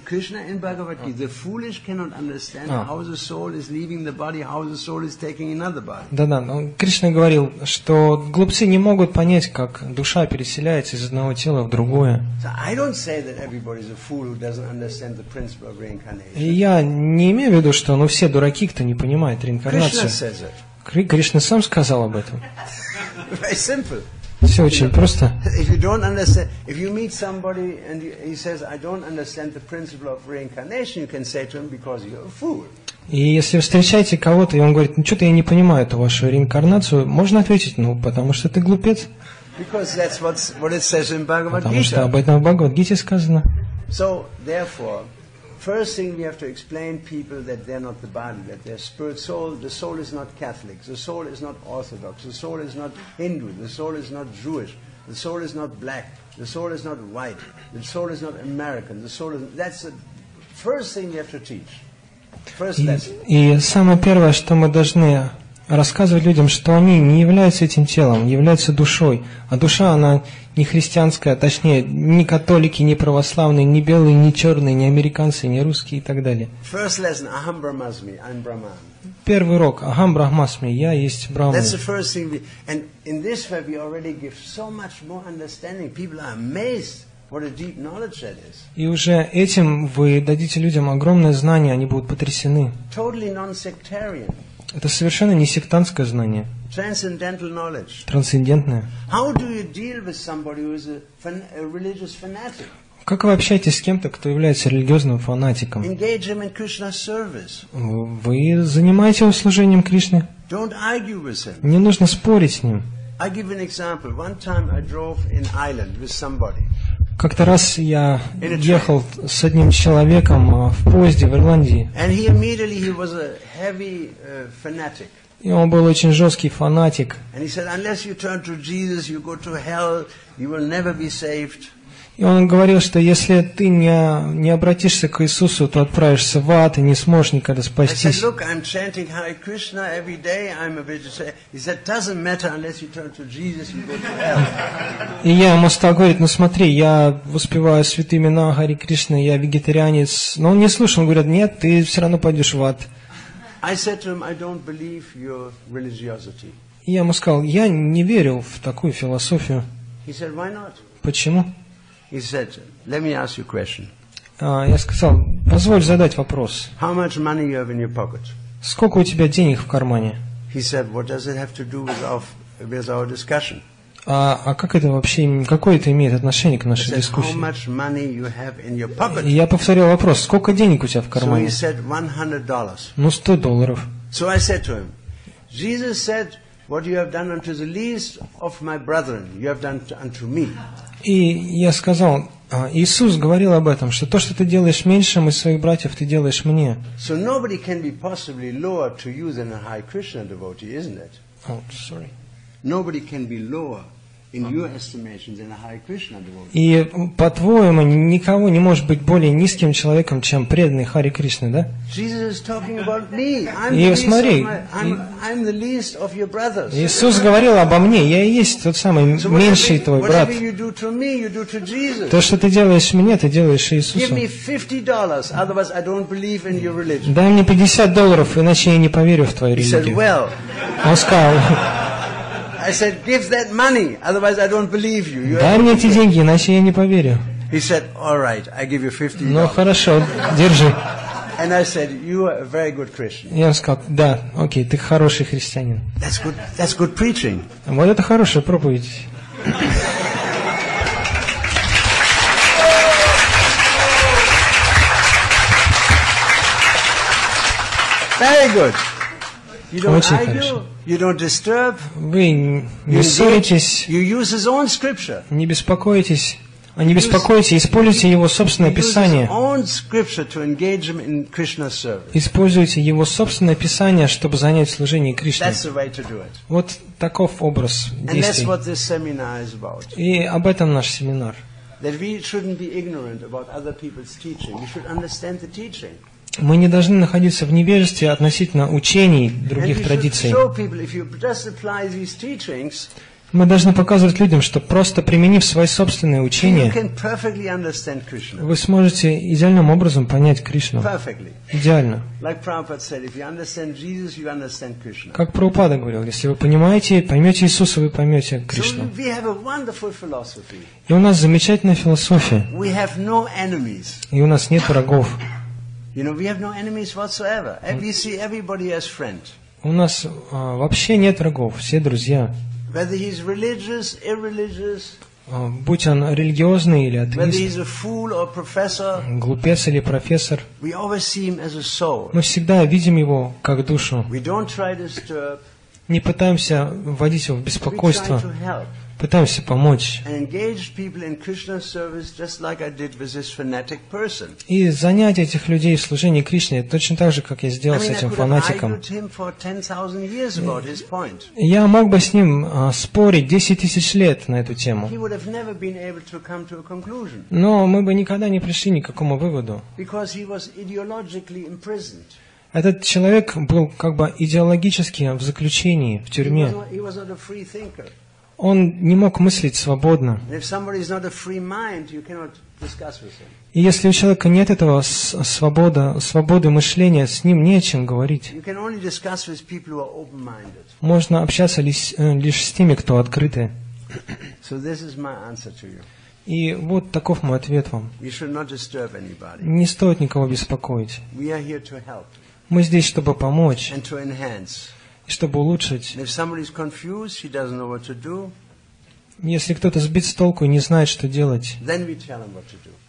Krishna in Bhagavad Gita, the foolish cannot understand Ah. how the soul is leaving the body, how the soul is taking another body. Да-да, но Кришна говорил, что глупцы не могут понять, как душа переселяется из одного тела в другое. So I don't say that everybody's a fool who doesn't understand the principle of reincarnation. И я не имею в виду, что ну все дураки, кто не понимает реинкарнацию. Кришна сам сказал об этом. Very simple. Все очень просто. И если встречаете кого-то, и он говорит, ну что-то я не понимаю эту вашу реинкарнацию, можно ответить, ну потому что ты глупец, Because that's what's, what it says in Bhagavad потому что об этом в Бхагавадгите сказано. So, therefore, first thing we have to explain people that they're not the body, that they're spirit soul. The soul is not Catholic. The soul is not Orthodox. The soul is not Hindu. The soul is not Jewish. The soul is not black. The soul is not white. The soul is not American. The soul is. That's the first thing we have to teach. First И, lesson. и самое первое, что мы должны рассказывать людям, что они не являются этим телом, являются душой. А душа, она не христианская, а точнее, не католики, не православные, не белые, не черные, не американцы, не русские и так далее. First lesson. Aham Brahmasmi. I'm Brahman. Первый урок. Агам Брахмасми, я есть Брахман. И уже этим вы дадите людям огромное знание, они будут потрясены. Totally Это совершенно не сектантское знание, трансцендентное. Как вы общаетесь с кем-то, кто является религиозным фанатиком? Вы занимаете его служением him. Не нужно спорить с ним. Как-то раз я ехал с одним человеком а, в поезде в Ирландии, uh, и он был очень жесткий фанатик. И он говорил, что если ты не, не обратишься к Иисусу, то отправишься в ад и не сможешь никогда спастись. И я ему стал говорить, ну смотри, я воспеваю святые имена Хари Кришны, я вегетарианец. Но он не слушал, он говорит, нет, ты все равно пойдешь в ад. И я ему сказал, я не верю в такую философию. Почему? He said, let me ask you a question. А, я сказал, позволь задать вопрос. How much money you have in your pocket? Сколько у тебя денег в кармане? He said, what does it have to do with our, with our discussion? А, а как это вообще, какое это имеет отношение к нашей said, дискуссии? И я повторил вопрос, сколько денег у тебя в So кармане? said, $100. Ну, 100 долларов. So I said to him, Jesus said, what you have done unto the least of my brethren, you have done unto me. И я сказал, а, Иисус говорил об этом, что то, что ты делаешь меньшим из своих братьев, ты делаешь мне. So nobody can be possibly lower to you than a Hare Krishna devotee, isn't it? О, sorry. Nobody can be lower И, по-твоему, никого не может быть более низким человеком, чем преданный Хари Кришна, да? И смотри. Иисус говорил обо мне, я и есть тот самый меньший твой брат. То, что ты делаешь мне, ты делаешь Иисусу. Дай мне 50 долларов, иначе я не поверю в твою религию. Он сказал, I said, "Give that money, otherwise I don't believe you." you дай мне эти деньги, иначе я не поверю. He said, "All right, I give you fifty Ну dollars." хорошо, держи. And I said, "You are a very good Christian." Он сказал, да, окей, ты хороший христианин. That's good. That's good preaching. Вот это хорошая проповедь. Very good. You don't Очень argue. хорошо. You don't disturb. Вы не ссоритесь, you use his own scripture. не беспокойтесь, а не беспокойтесь, используйте его собственное Писание. own scripture to engage him in Krishna's service. Используйте его собственное Писание, чтобы занять служение Кришне. Вот таков образ действий. И об этом наш семинар. That we shouldn't be ignorant about other people's teaching. We should understand the teaching. Мы не должны находиться в невежестве относительно учений других традиций. Мы должны показывать людям, что просто применив свои собственные учения, вы сможете идеальным образом понять Кришну. Идеально. Как Прабхупада говорил, если вы понимаете, поймете Иисуса, вы поймете Кришну. И у нас замечательная философия, и у нас нет врагов. You know, we have no enemies whatsoever. We see everybody as friend. У нас а, вообще нет врагов, все друзья. Whether he's religious, irreligious, А, будь он религиозный или whether атеист, he's a fool or professor, глупец или профессор, we always see him as a soul. мы всегда видим его как душу. We don't try to disturb, Не пытаемся вводить его в беспокойство, пытаемся помочь. И занять этих людей в служении Кришне точно так же, как я сделал с этим фанатиком. argued him for 10,000 years about his point. Я мог бы с ним а, спорить 10 тысяч лет на эту тему. Но мы бы никогда не пришли ни к какому выводу. Этот человек был как бы идеологически в заключении, в тюрьме. Он не мог мыслить свободно. И если у человека нет этого свобода, свободы мышления, с ним не о чем говорить. Можно общаться лишь, э, лишь с теми, кто открыты. И вот таков мой ответ вам. Не стоит никого беспокоить. Мы здесь, чтобы помочь, и чтобы улучшить. Если кто-то сбит с толку и не знает, что делать, tell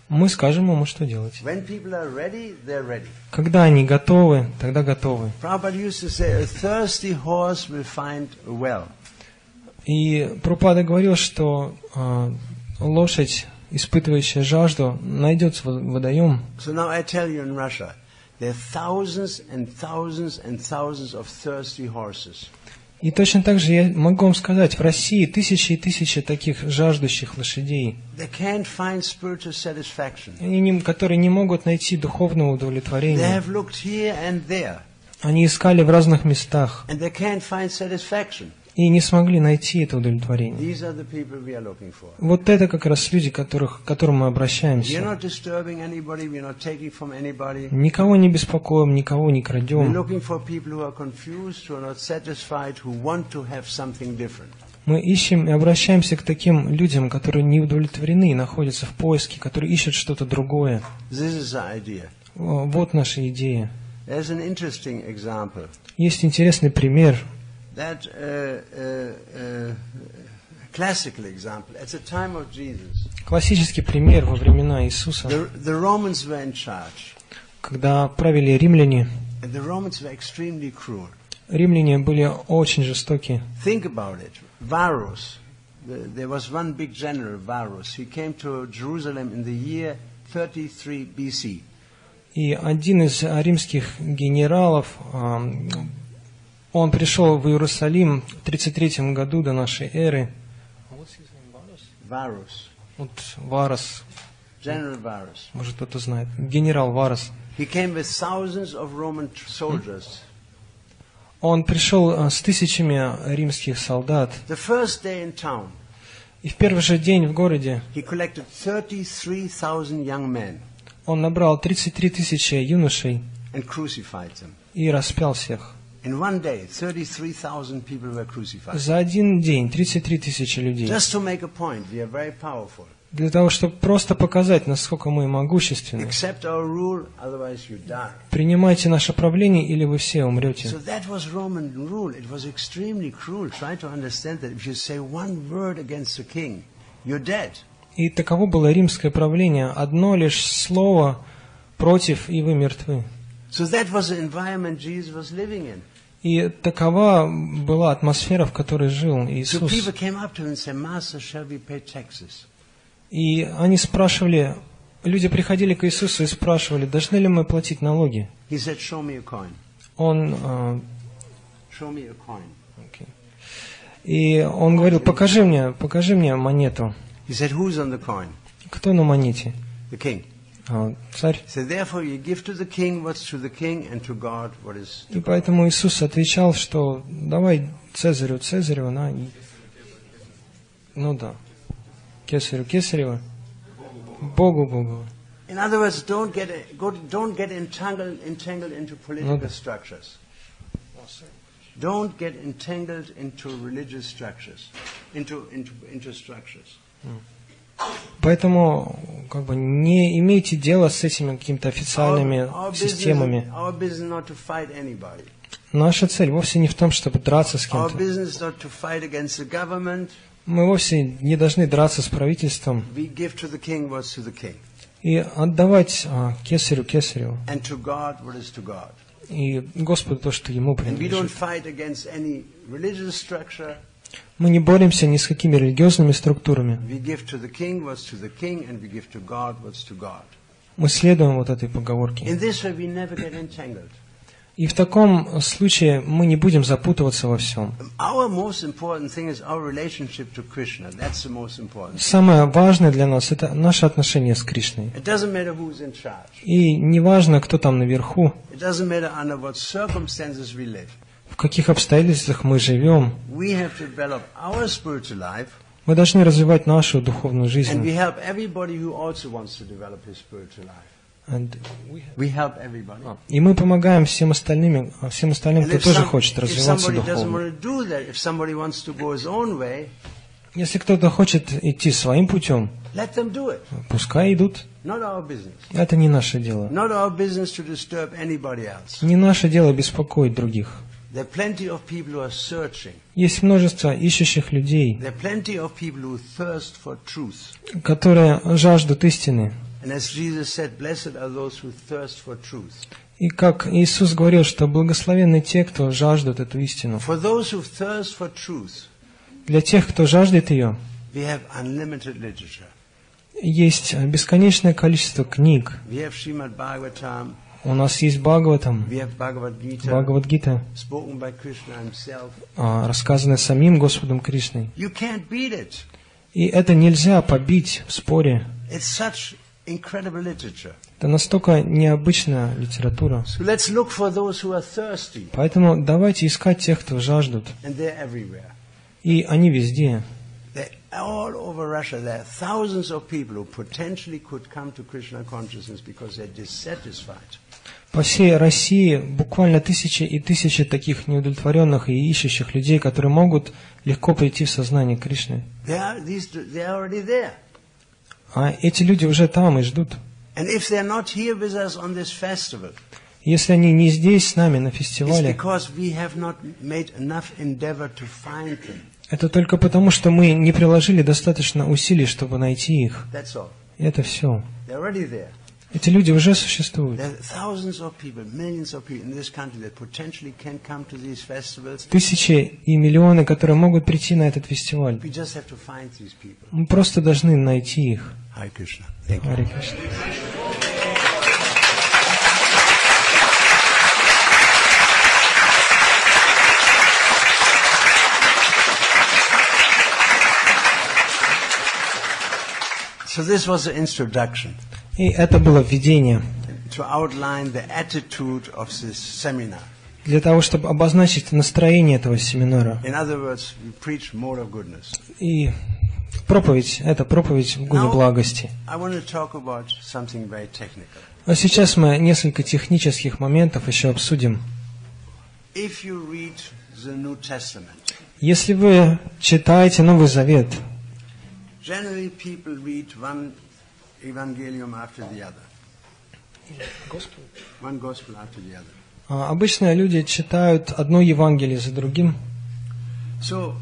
мы скажем ему, что делать. Когда они готовы, тогда готовы. И Прупада говорил, что а, лошадь, испытывающая жажду, найдет водоем. So there are thousands and thousands and thousands of thirsty horses. И точно так же я могу вам сказать, в России тысячи и тысячи таких жаждущих лошадей, они которые не могут найти духовного удовлетворения. Они искали в разных местах и не смогли найти это удовлетворение. Вот это как раз люди, которых, к которым мы обращаемся. Никого не беспокоим, никого не крадем. Мы ищем и обращаемся к таким людям, которые не удовлетворены и находятся в поиске, которые ищут что-то другое. Вот наша идея. Есть интересный пример, That uh, uh, uh, classical example. At the time of Jesus, классический пример во времена Иисуса, the, the Romans were in charge, когда правили римляне. and the Romans were extremely cruel. Римляне были очень жестоки. Think about it. Varus, the, there was one big general, Varus. He came to Jerusalem in the year 33 BC. И один из а, римских генералов, он пришел в Иерусалим в 33 году до нашей эры. Varus, Вот Варос, General Varus. может кто-то знает, генерал Варос. He came with thousands of Roman soldiers. Он пришел э, с тысячами римских солдат, The first day in town, и в первый же день в городе he collected 33,000 young men он набрал 33 тысячи юношей and crucified them. и распял всех. In one day, 33,000 people were crucified. За один день 33 тысячи людей. Для того, чтобы просто показать, насколько мы могущественны. Принимайте наше правление, или вы все умрете. И таково было римское правление. Одно лишь слово против, и вы мертвы. So that was the environment Jesus was living in. И такова была атмосфера, в которой жил Иисус. И они спрашивали, люди приходили к Иисусу и спрашивали, должны ли мы платить налоги. Он, э, и он говорил, покажи мне, покажи мне монету. Кто на монете? The king. А, царь. He said, Therefore you give to the king what's to the king and to God what is И поэтому Иисус отвечал, что давай Цезарю Цезарю, на... и- Ну да. Кесарю Кесарева. Богу Богу. In other words, don't get, go, don't get entangled, entangled into political Okay. structures. Don't get entangled into religious structures, into, into, into structures. Поэтому как бы не имейте дела с этими какими-то официальными системами. Наша цель вовсе не в том, чтобы драться с кем-то. Мы вовсе не должны драться с правительством. И отдавать а, кесарю кесарю. И Господу то, что ему принадлежит. Мы не боремся ни с какими религиозными структурами. Мы следуем вот этой поговорке. И в таком случае мы не будем запутываться во всем. Самое важное для нас – это наше отношение с Кришной. И не важно, кто там наверху, В каких обстоятельствах мы живем. Мы должны развивать нашу духовную жизнь. И мы помогаем всем остальным, всем остальным, кто тоже хочет развиваться духовно. Если кто-то хочет идти своим путем, пускай идут. Это не наше дело. Не наше дело беспокоить других. Есть множество ищущих людей, которые жаждут истины. И как Иисус говорил, что благословенны те, кто жаждут эту истину. Для тех, кто жаждет ее, есть бесконечное количество книг. У нас есть Бхагаватам, Бхагавадгита, а, рассказанное самим Господом Кришной. И это нельзя побить в споре. Это настолько необычная литература. Поэтому давайте искать тех, кто жаждут. И они везде. All over Russia. There are thousands of people who potentially could come to Krishna consciousness because they're dissatisfied. По всей России буквально тысячи и тысячи таких неудовлетворенных и ищущих людей, которые могут легко прийти в сознание Кришны. А эти люди уже там и ждут. Если они не здесь с нами на фестивале, это только потому, что мы не приложили достаточно усилий, чтобы найти их. Это все. Эти люди уже существуют. Тысячи и миллионы, которые могут прийти на этот фестиваль. Мы просто должны найти их. Hare Krishna. Кришна. So this was the introduction И это было введение для того, чтобы обозначить настроение этого семинара. И проповедь – это проповедь в гуне благости. А сейчас мы несколько технических моментов еще обсудим. Если вы читаете Новый Завет, evangelium after the other, one gospel after the other. а, обычно люди читают одно Евангелие за другим. So,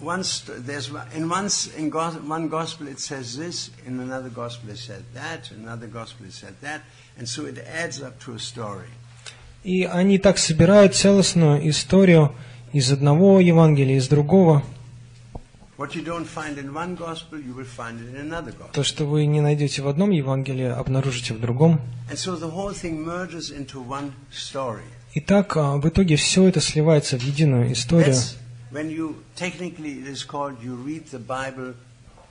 once there's one- in once in one gospel it says this, in another gospel it said that, in another gospel it said that, and so it adds up to a story. И они так собирают целостную историю из одного Евангелия, из другого. То, что вы не найдете в одном Евангелии, обнаружите в другом. And so the whole thing merges into one story. И так а, в итоге все это сливается в единую историю. That's when you technically it is called you read the Bible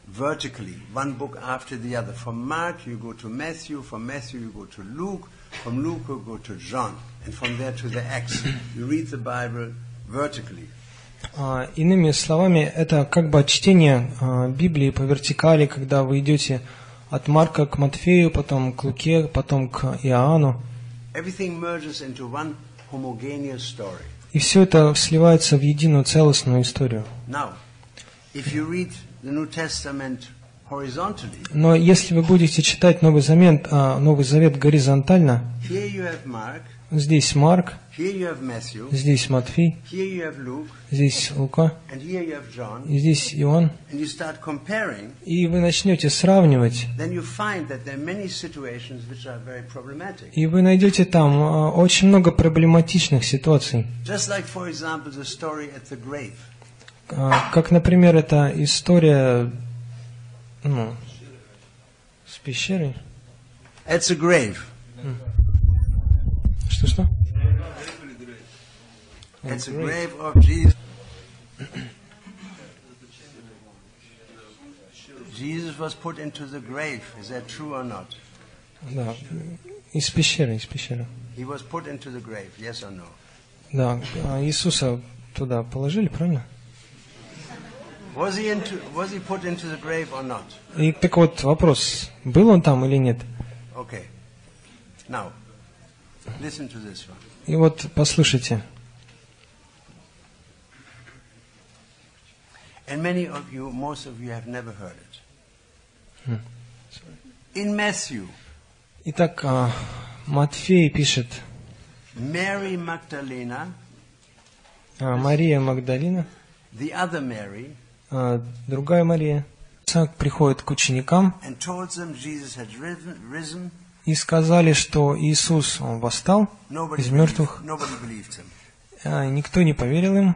vertically, one book after the other. From Mark you go to Matthew, from Matthew you go to Luke, from Luke you go to John, and from there to the Acts. You read the Bible vertically. А, Иными словами, это как бы чтение а, Библии по вертикали, когда вы идете от Марка к Матфею, потом к Луке, потом к Иоанну. И все это сливается в единую целостную историю. Но если вы будете читать Новый Завет, а, Новый Завет горизонтально, здесь Марк, здесь Матфей, здесь Лука, и здесь Иоанн, и вы начнете сравнивать, и вы найдете там а, очень много проблематичных ситуаций. А, Как, например, эта история ну, с пещерой. At the grave. Что-что? At the grave of Jesus. Jesus was put into the grave. Is that true or not? Да, из пещеры, из пещеры. He was put into the grave, yes or no? Да, а Иисуса туда положили, правильно? Was he, into, was he put into the grave or not? И так вот вопрос, был он там или нет? Okay. Now, listen to this one. И вот послушайте, And many of you, most of you have never heard it. In Matthew, Итак, а, Матфей пишет, Mary Magdalena, а, Мария Магдалина, the other Mary, а, другая Мария, приходит к ученикам and told them Jesus had risen. И сказали, что Иисус он восстал из мертвых. А, Никто не поверил им.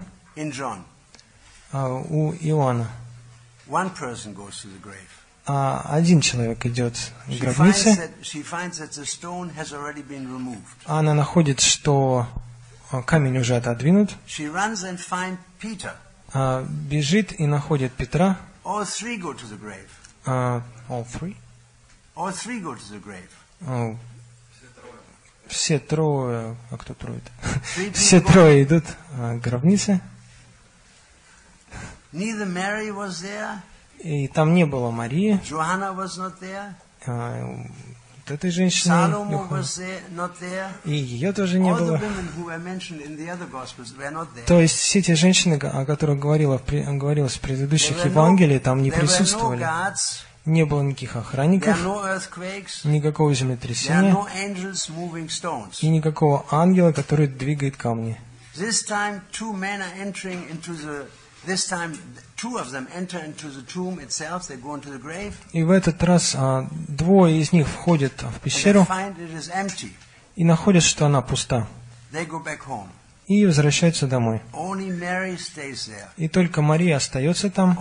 А, У Иоанна а, один человек идет к finds, гробнице, а она находит, что а, камень уже отодвинут, а, бежит и находит Петра. All three go to the grave. а, all three? All three go to the grave. А, все трое, а кто трое Three Все трое идут. А, к гробнице, was there, и там не было Марии, а, вот этой женщины, и ее тоже не было. То есть все те женщины, о которых говорила, говорилось в предыдущих Евангелиях, там не присутствовали. Не было никаких охранников, никакого землетрясения и никакого ангела, который двигает камни. И в этот раз а, двое из них входят в пещеру и находят, что она пуста, И возвращаются домой. И только Мария остается там,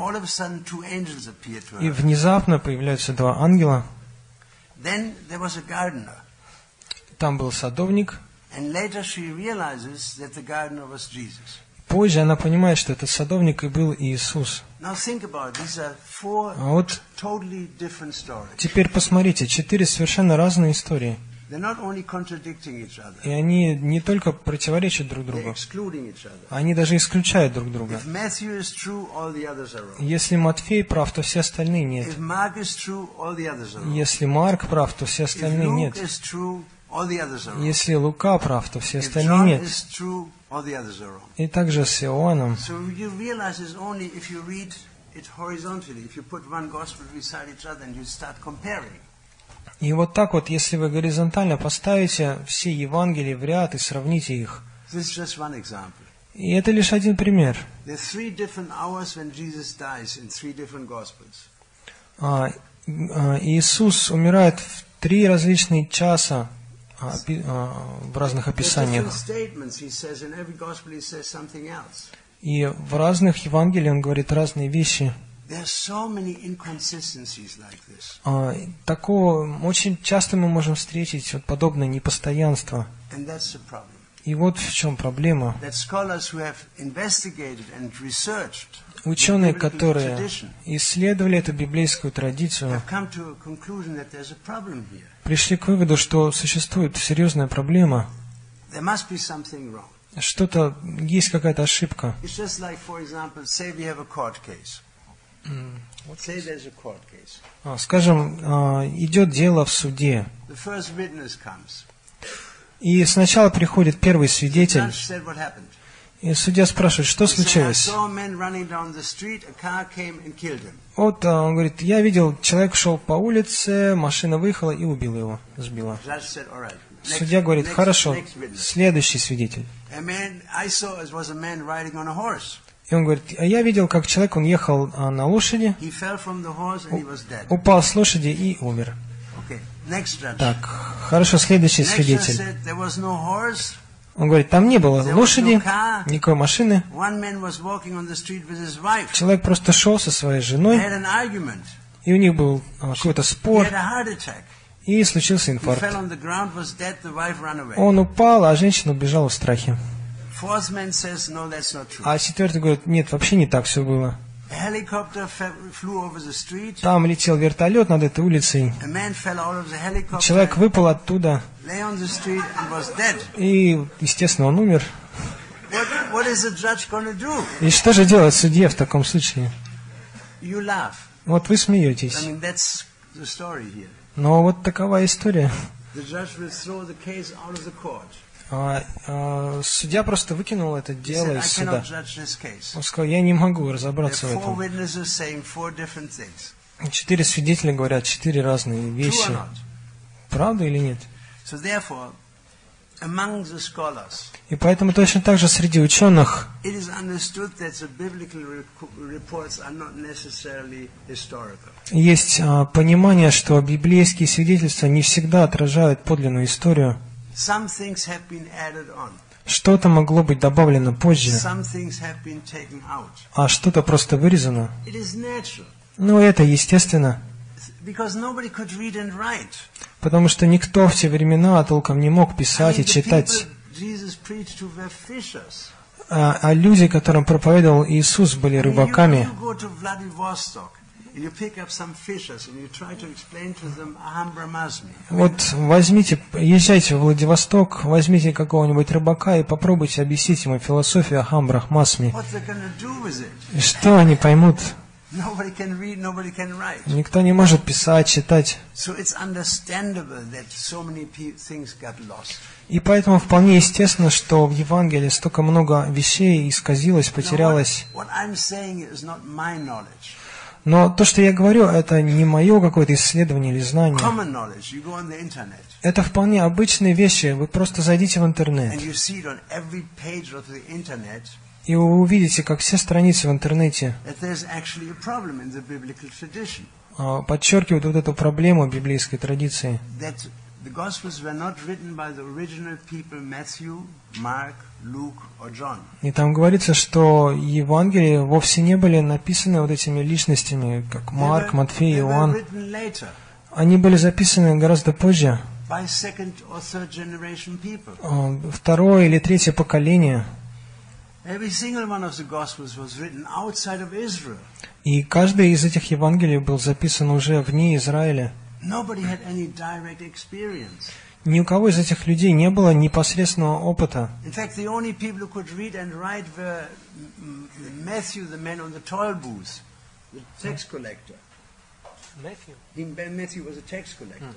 и внезапно появляются два ангела. Там был садовник, позже она понимает, что этот садовник и был Иисус. А вот теперь посмотрите, четыре совершенно разные истории. И они не только противоречат друг другу, они даже исключают друг друга. Если Матфей прав, то все остальные нет. Если Марк прав, то все остальные нет. Если Лука прав, то все If остальные нет. И также с Иоанном. И вот так вот, если вы горизонтально поставите все Евангелия в ряд и сравните их. И это лишь один пример. А, а, Иисус умирает в три различные часа а, в разных описаниях. И в разных Евангелиях он говорит разные вещи. А, Такого очень часто мы можем встретить вот подобное непостоянство. И вот в чем проблема. Ученые, которые исследовали эту библейскую традицию, пришли к выводу, что существует серьезная проблема. Что-то, есть какая-то ошибка. Скажем, а, идет дело в суде. И сначала приходит первый свидетель, и судья спрашивает, что случилось? Вот а, он говорит, я видел, человек шел по улице, машина выехала и убила его, сбила. Судья говорит, хорошо, следующий свидетель. И он говорит, а я видел, как человек, он ехал а, на лошади, упал с лошади и умер. Так, хорошо, следующий свидетель. Он говорит, там не было лошади, никакой машины. Человек просто шел со своей женой, и у них был а, какой-то спор, и случился инфаркт. Он упал, а женщина убежала в страхе. А четвертый говорит, нет, вообще не так все было. Там летел вертолет над этой улицей. Человек выпал оттуда, и, естественно, он умер. И что же делать судье в таком случае? Вот вы смеетесь. Но вот такова история. А, а, судья просто выкинул это дело из суда. Он сказал, я не могу разобраться в этом. Четыре свидетеля говорят четыре разные вещи. Правда или нет? И поэтому точно так же среди ученых есть а, понимание, что библейские свидетельства не всегда отражают подлинную историю. Что-то могло быть добавлено позже, а что-то просто вырезано. Ну, это естественно, потому что никто в те времена толком не мог писать и читать. А, а люди, которым проповедовал Иисус, были рыбаками. Вот возьмите, езжайте в Владивосток, возьмите какого-нибудь рыбака и попробуйте объяснить ему философию Ахамбрах Масми. What they're going to do with it? И что они поймут? Никто не может писать, читать. И поэтому вполне естественно, что в Евангелии столько много вещей исказилось, потерялось. Но то, что я говорю, это не мое какое-то исследование или знание. Это вполне обычные вещи. Вы просто зайдите в интернет, и вы увидите, как все страницы в интернете а, подчеркивают вот эту проблему библейской традиции. The Gospels were not written by the original people Matthew, Mark, Luke, or John. И там говорится, что Евангелия вовсе не были написаны вот этими личностями, как Марк, Матфей, Иоанн. Они были записаны гораздо позже, by second or third generation people. а, второе или третье поколение. Every single one of the Gospels was written outside of Israel. И каждый из этих Евангелий был записан уже вне Израиля. Nobody had any direct experience. Ни у кого из этих людей не было непосредственного опыта. In fact, the only people who could read and write were mm, mm, Matthew, the man on the toll booth, the tax collector. He, Matthew was a tax collector.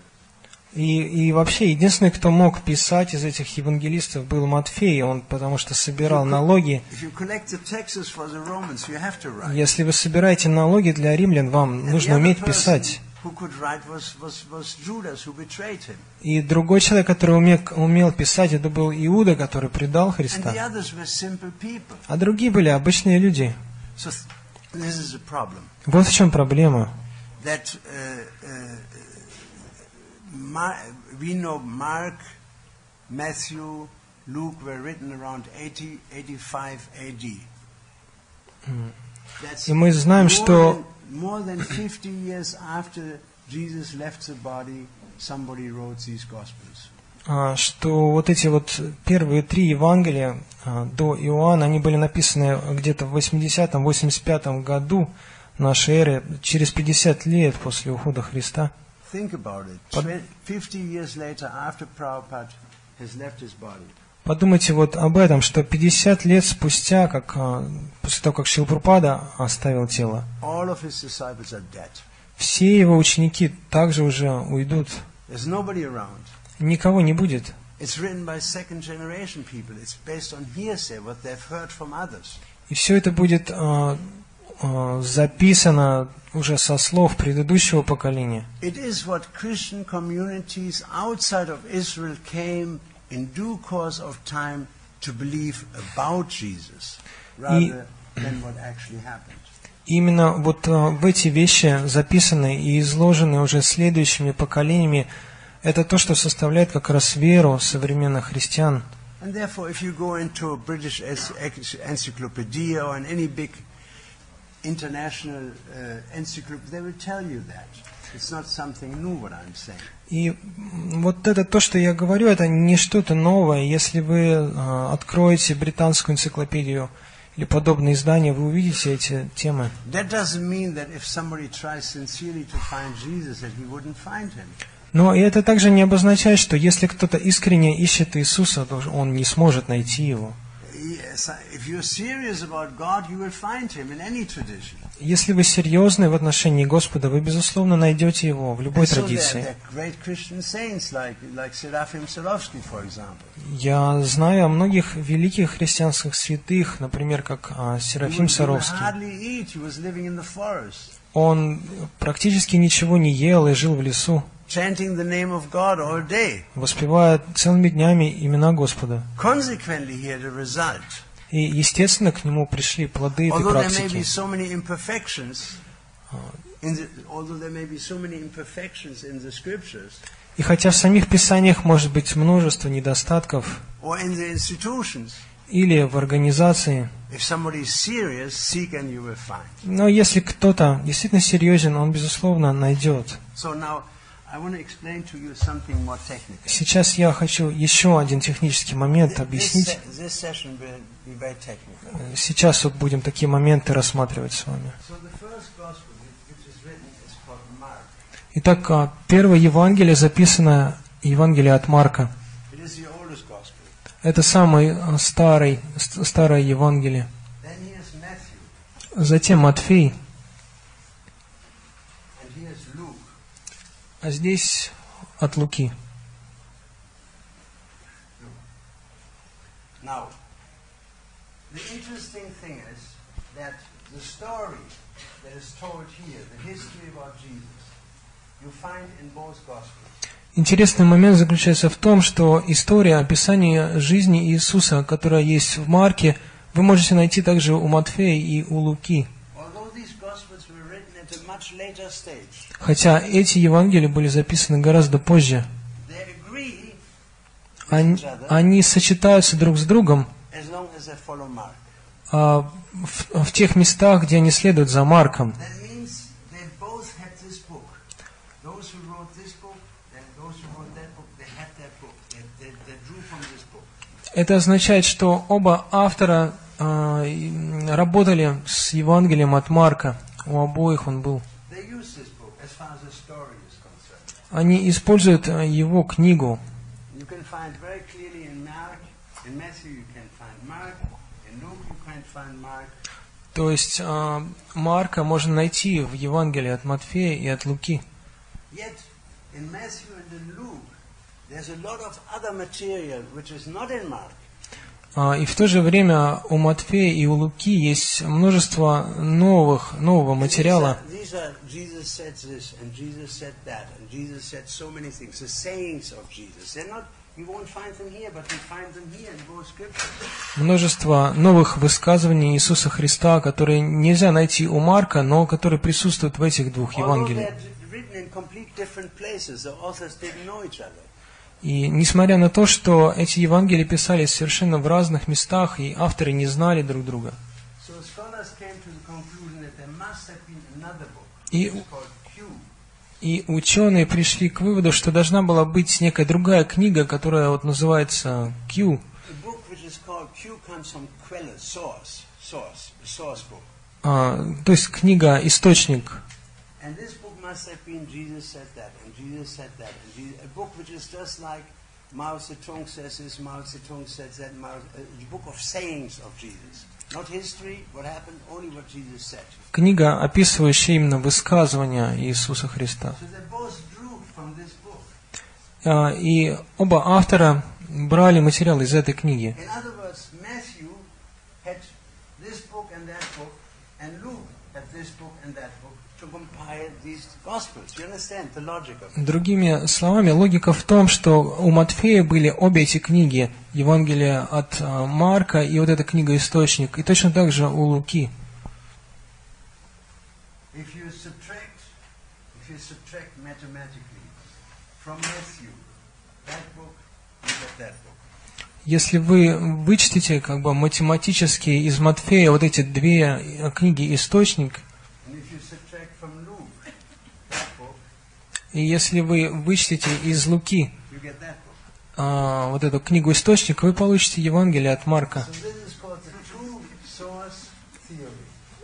И, и вообще, единственный, кто мог писать из этих евангелистов, был Матфей, он потому что собирал налоги. If you collect the taxes for the Romans, you have to write. Если вы собираете налоги для римлян, вам нужно уметь писать. И другой человек, который умел, умел писать, это был Иуда, который предал Христа. А другие были обычные люди. Вот в чем проблема. Uh, uh, we know Mark, Matthew, Luke were written around 80, 85 AD. И мы знаем, что more than 50 years after Jesus left the body, somebody wrote these Gospels. а, что вот эти вот первые три Евангелия а, до Иоанна, они были написаны где-то в 80-м, 85-м году нашей эры, через 50 лет после ухода Христа. Think about it. But- Twen- 50 years later, after Prabhupada has left his body, Подумайте вот об этом, что 50 лет спустя, как, а, после того, как Шилпрупада оставил тело, все его ученики также уже уйдут. Никого не будет. И все это будет а, а, записано уже со слов предыдущего поколения. In due course of time to believe about Jesus rather than what actually happened. Именно вот а, в эти вещи записаны и изложены уже следующими поколениями. Это то, что составляет как раз веру современных христиан. And therefore, if you go into a British encyclopedia or in any big international uh, encyclopedia, they will tell you that. It's not something new, what I'm saying. И вот это то, что я говорю, это не что-то новое. Если вы а, откроете британскую энциклопедию или подобные издания, вы увидите эти темы. Но это также не обозначает, что если кто-то искренне ищет Иисуса, то он не сможет найти его. Если вы серьезны в отношении Господа, вы, безусловно, найдете его в любой традиции. Я знаю о многих великих христианских святых, например, как а, Серафим Саровский. Он практически ничего не ел и жил в лесу, chanting the name of God all day. воспевая целыми днями имена Господа. Consequently, he had a result. И, естественно, к нему пришли плоды этой Although there may be практики. so many imperfections, in the, although there may be so many imperfections in the scriptures И хотя в самих Писаниях может быть множество недостатков, или в организации, но если кто-то действительно серьезен, он, безусловно, найдет. So now, Сейчас я хочу еще один технический момент объяснить. Сейчас вот будем такие моменты рассматривать с вами. Итак, первое Евангелие записано Евангелие от Марка. Это самый а, старый, ст- старое Евангелие. Затем Матфей, and here's Luke. А здесь от Луки. Now, the interesting thing is that the story that is told here, the history about Jesus, you find in both gospels. Интересный момент заключается в том, что история описания жизни Иисуса, которая есть в Марке, вы можете найти также у Матфея и у Луки. Although these gospels were written at a much later stage, Хотя эти Евангелия были записаны гораздо позже. Они, они сочетаются друг с другом а, в, в тех местах, где они следуют за Марком. Это означает, что оба автора и, работали с Евангелием от Марка. У обоих он был. You can find Mark, То есть а, Марка можно найти в Евангелии от Матфея и от Луки. Yet, И в то же время у Матфея и у Луки есть множество новых, нового материала. Множество новых высказываний Иисуса Христа, которые нельзя найти у Марка, но которые присутствуют в этих двух Евангелиях. И несмотря на то, что эти Евангелия писались совершенно в разных местах, и авторы не знали друг друга. И, и ученые пришли к выводу, что должна была быть некая другая книга, которая вот называется Q. А, то есть книга «Источник». And this book must have been Jesus said that, Jesus said that, and Jesus, a book which is just like Mao Zedong says this, Mao Zedong says that, Mao, a book of sayings of Jesus. Not history, what happened, only what Jesus said. Книга, описывающая именно высказывания Иисуса Христа. А, И оба автора брали материал из этой книги. Другими словами, логика в том, что у Матфея были обе эти книги, Евангелие от а, Марка и вот эта книга «Источник», и точно так же у Луки. Если вы вычтете как бы математически из Матфея вот эти две э, книги «Источник», And if you subtract from Luke that book, и если вы вычтете из Луки а, вот эту книгу «Источник», вы получите Евангелие от Марка.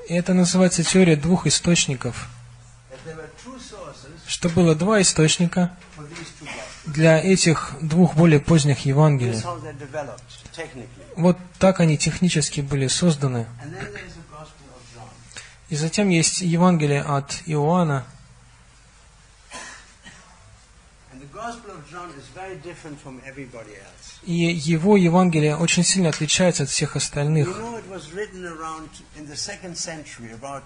Это называется теория двух источников. Что было два источника для этих двух более поздних Евангелий. Вот так они технически были созданы. И затем есть Евангелие от Иоанна. And the Gospel of John is very different from everybody else. И его Евангелие очень сильно отличается от всех You остальных. know, it was written around in the second century, about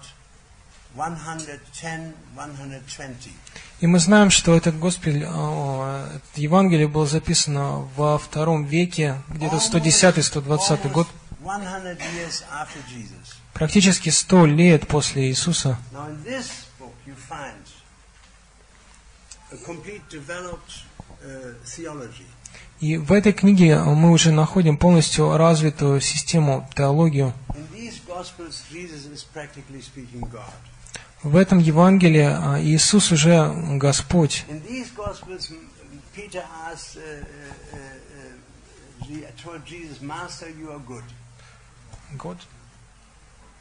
110, 120. И мы знаем, что этот Госпель, это Евангелие было записано во втором веке, где-то 110-120 год, Almost 100 years after Jesus. практически 100 лет после Иисуса. Now, uh. И в этой книге мы уже находим полностью развитую систему, теологию. В этом Евангелии а, Иисус уже Господь. Peter uh, uh, uh, uh, good. Год?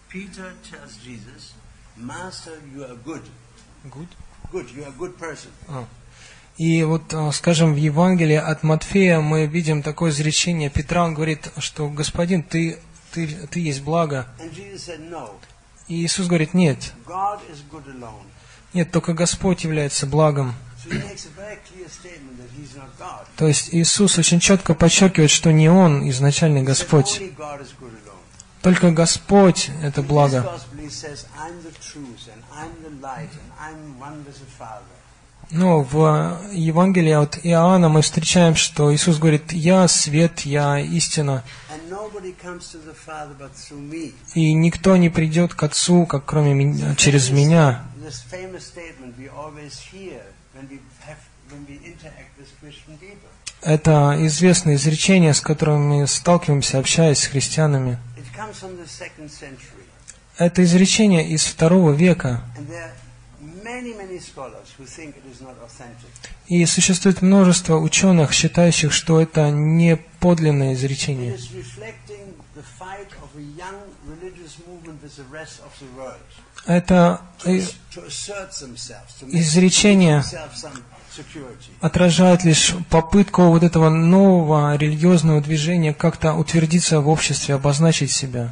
Peter tells Jesus, Master, you are good. Good. Good, you are a good person. И вот, а, скажем, в Евангелии от Матфея мы видим такое изречение. Петра он говорит, что «Господин, ты, ты, ты есть благо». И Иисус говорит, нет, нет, только Господь является благом. То есть Иисус очень четко подчеркивает, что не Он изначальный Господь, только Господь – это благо. Но в Евангелии от Иоанна мы встречаем, что Иисус говорит, «Я свет, я истина, и никто не придет к Отцу, как кроме меня, через меня». Это известное изречение, с которым мы сталкиваемся, общаясь с христианами. Это изречение из второго века. И существует множество ученых, считающих, что это не подлинное изречение. Это изречение отражает лишь попытку вот этого нового религиозного движения как-то утвердиться в обществе, обозначить себя.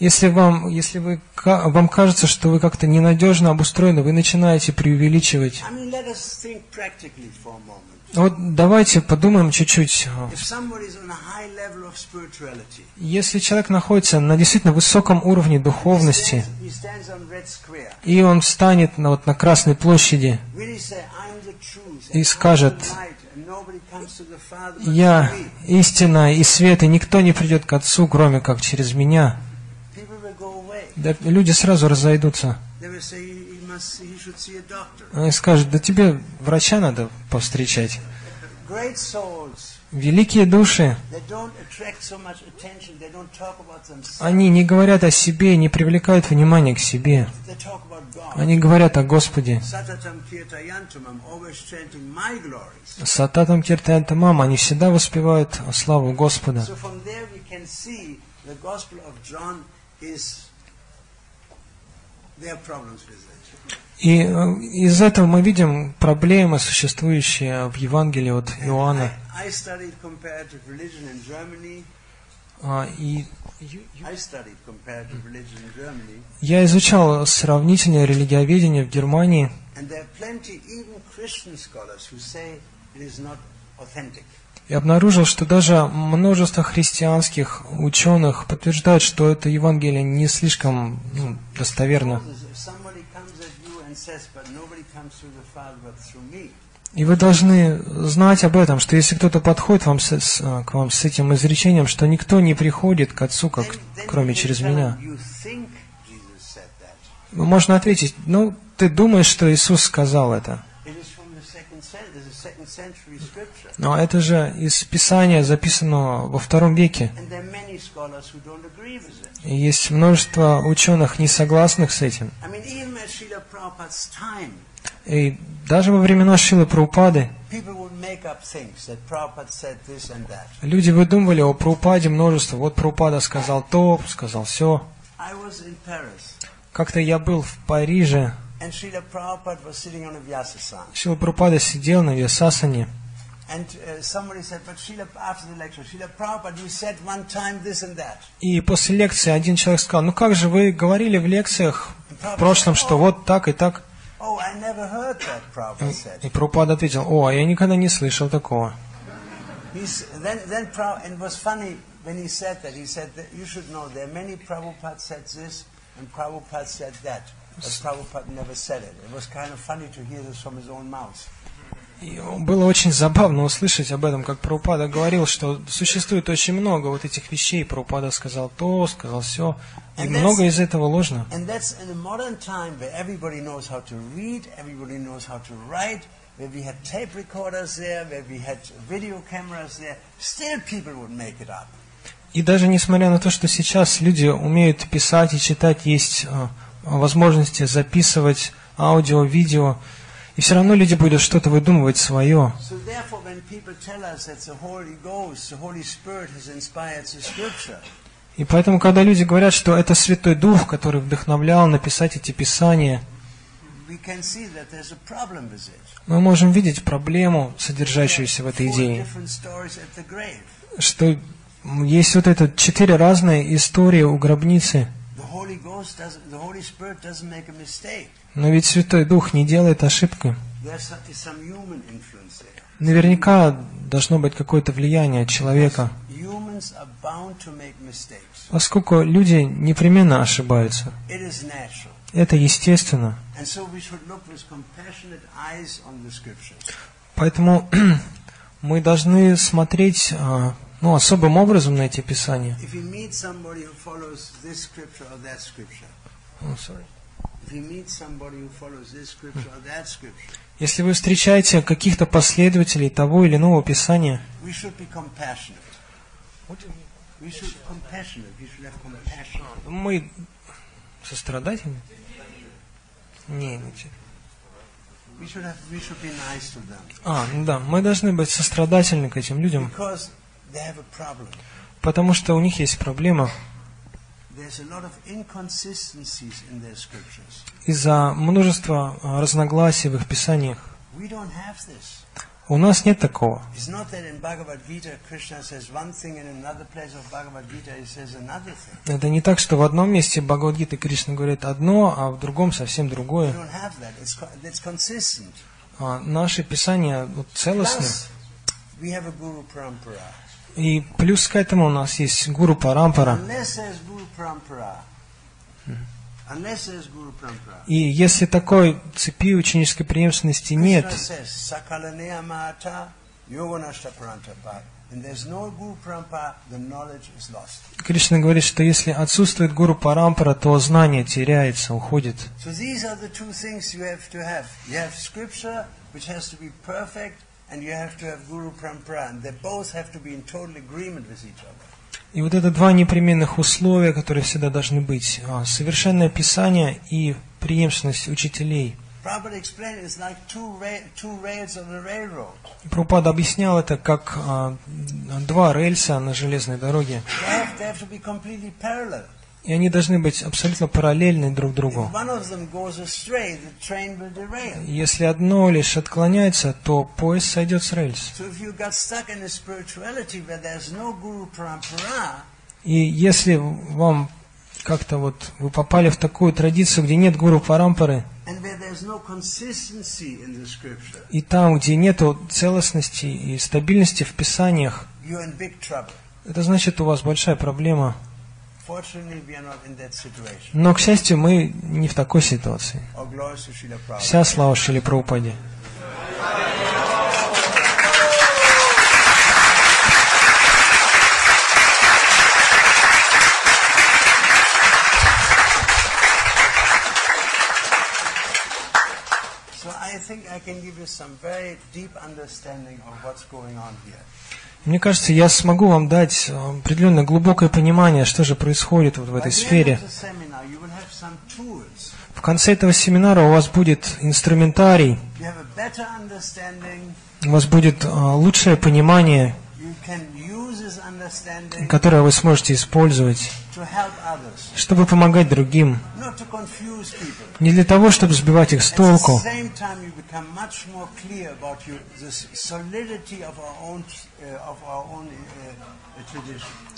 Если вам, если вы, вам кажется, что вы как-то ненадежно обустроены, вы начинаете преувеличивать. Moment. Вот давайте подумаем чуть-чуть. Если человек находится на действительно высоком уровне духовности, и он встанет на, вот, на Красной площади И скажет, «Я through me», истина и свет, и никто не придет к Отцу, кроме как через меня», people will go away. да, люди сразу разойдутся. Они скажут, да тебе врача надо повстречать. Великие души, они не говорят о себе, не привлекают внимания к себе. Они говорят о Господе. Сататам киртаянтамам, они всегда воспевают славу Господа. So И э, из этого мы видим проблемы, существующие в Евангелии от Иоанна. А, И я изучал сравнительное религиоведение в Германии, и обнаружил, что даже множество христианских ученых подтверждают, что это Евангелие не слишком ну, достоверно. И вы должны знать об этом, что если кто-то подходит вам с- с- к вам с этим изречением, что никто не приходит к Отцу, как, кроме через меня, можно ответить, ну, ты думаешь, что Иисус сказал это. It is from the second century, it's a second century scripture. Но это же из Писания, записанного во втором веке. И есть множество ученых, не согласных с этим. И даже во времена Шилы Прабхупады люди выдумывали о Прабхупаде множество. Вот Прабхупада сказал то, сказал все. Как-то я был в Париже, and Srila Prabhupada was sitting on a Vyasasana. Шила Прабхупада сидел на Весасане, And uh, somebody said, but Srila, after the lecture, Srila Prabhupada, you said one time this and that. И после лекции один человек сказал, ну как же вы говорили в лекциях в прошлом, что вот так и так. Oh, I never heard that, Prabhupada said. И Прабхупада ответил, о, а я никогда не слышал такого. He's, then, then Prabhupada, and it was funny when he said that. He said that you should know there are many Prabhupada said this and Prabhupada said that, but Prabhupada never said it. It was kind of funny to hear this from his own mouth. И было очень забавно услышать об этом, как Прабхупада говорил, что существует очень много вот этих вещей. Прабхупада сказал то, сказал все. И And много из этого ложно. And that's in a modern time where everybody knows how to read, everybody knows how to write, where we had tape recorders there, where we had video cameras there. Still people would make it up. И даже несмотря на то, что сейчас люди умеют писать и читать, есть а, возможности записывать аудио, видео, и все равно люди будут что-то выдумывать свое. И поэтому, когда люди говорят, что это Святой Дух, который вдохновлял написать эти писания, мы можем видеть проблему, содержащуюся в этой идее, что есть вот это четыре разные истории у гробницы, но ведь Святой Дух не делает ошибки. Наверняка должно быть какое-то влияние человека, поскольку люди непременно ошибаются. Это естественно. Поэтому мы должны смотреть а, ну, особым образом на that Scripture, Если вы встречаете каких-то последователей того или иного писания, мы Сострадательны? Не, не А, ну да, мы должны быть сострадательны к этим людям, because потому что у них есть проблема. Из-за множества а, разногласий в их писаниях. У нас нет такого. Это не так, что в одном месте Бхагавадгита Кришна говорит одно, а в другом совсем другое. А наши писания целостны. И плюс к этому у нас есть Гуру Парампара. И если такой цепи ученической преемственности нет. Кришна говорит, что если отсутствует Гуру Парампара, то знание теряется, уходит. So these are the two things you have to have. You have scripture, which has to be perfect, and you have to have Guru Parampara. And they both have to be in total agreement with each other. И вот это два непременных условия, которые всегда должны быть. А, Совершенное Писание и преемственность учителей. Прабхупада объяснял это как а, два рельса на железной дороге. И они должны быть абсолютно параллельны друг другу. Если одно лишь отклоняется, то поезд сойдет с рельс. И если вам как-то вот вы попали в такую традицию, где нет гуру парампары, и там, где нет целостности и стабильности в писаниях, это значит, у вас большая проблема. Но, к счастью, мы не в такой ситуации. Вся слава Шили Прабхупаде. I think I can give you some very deep understanding of what's going on here. Мне кажется, я смогу вам дать э, определенное глубокое понимание, что же происходит вот в этой сфере. В конце этого семинара у вас будет инструментарий, у вас будет э, лучшее понимание, которое вы сможете использовать, чтобы помогать другим. Не для того, чтобы сбивать их с толку, uh, uh,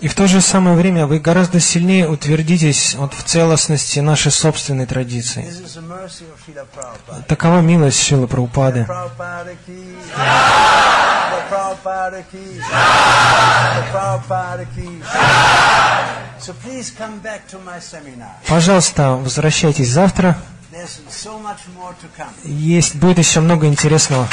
и в то же самое время вы гораздо сильнее утвердитесь вот в целостности нашей собственной традиции. Такова милость Шилы Прабхупады. So please come back to my seminar. Пожалуйста, возвращайтесь завтра. Есть, будет еще много интересного.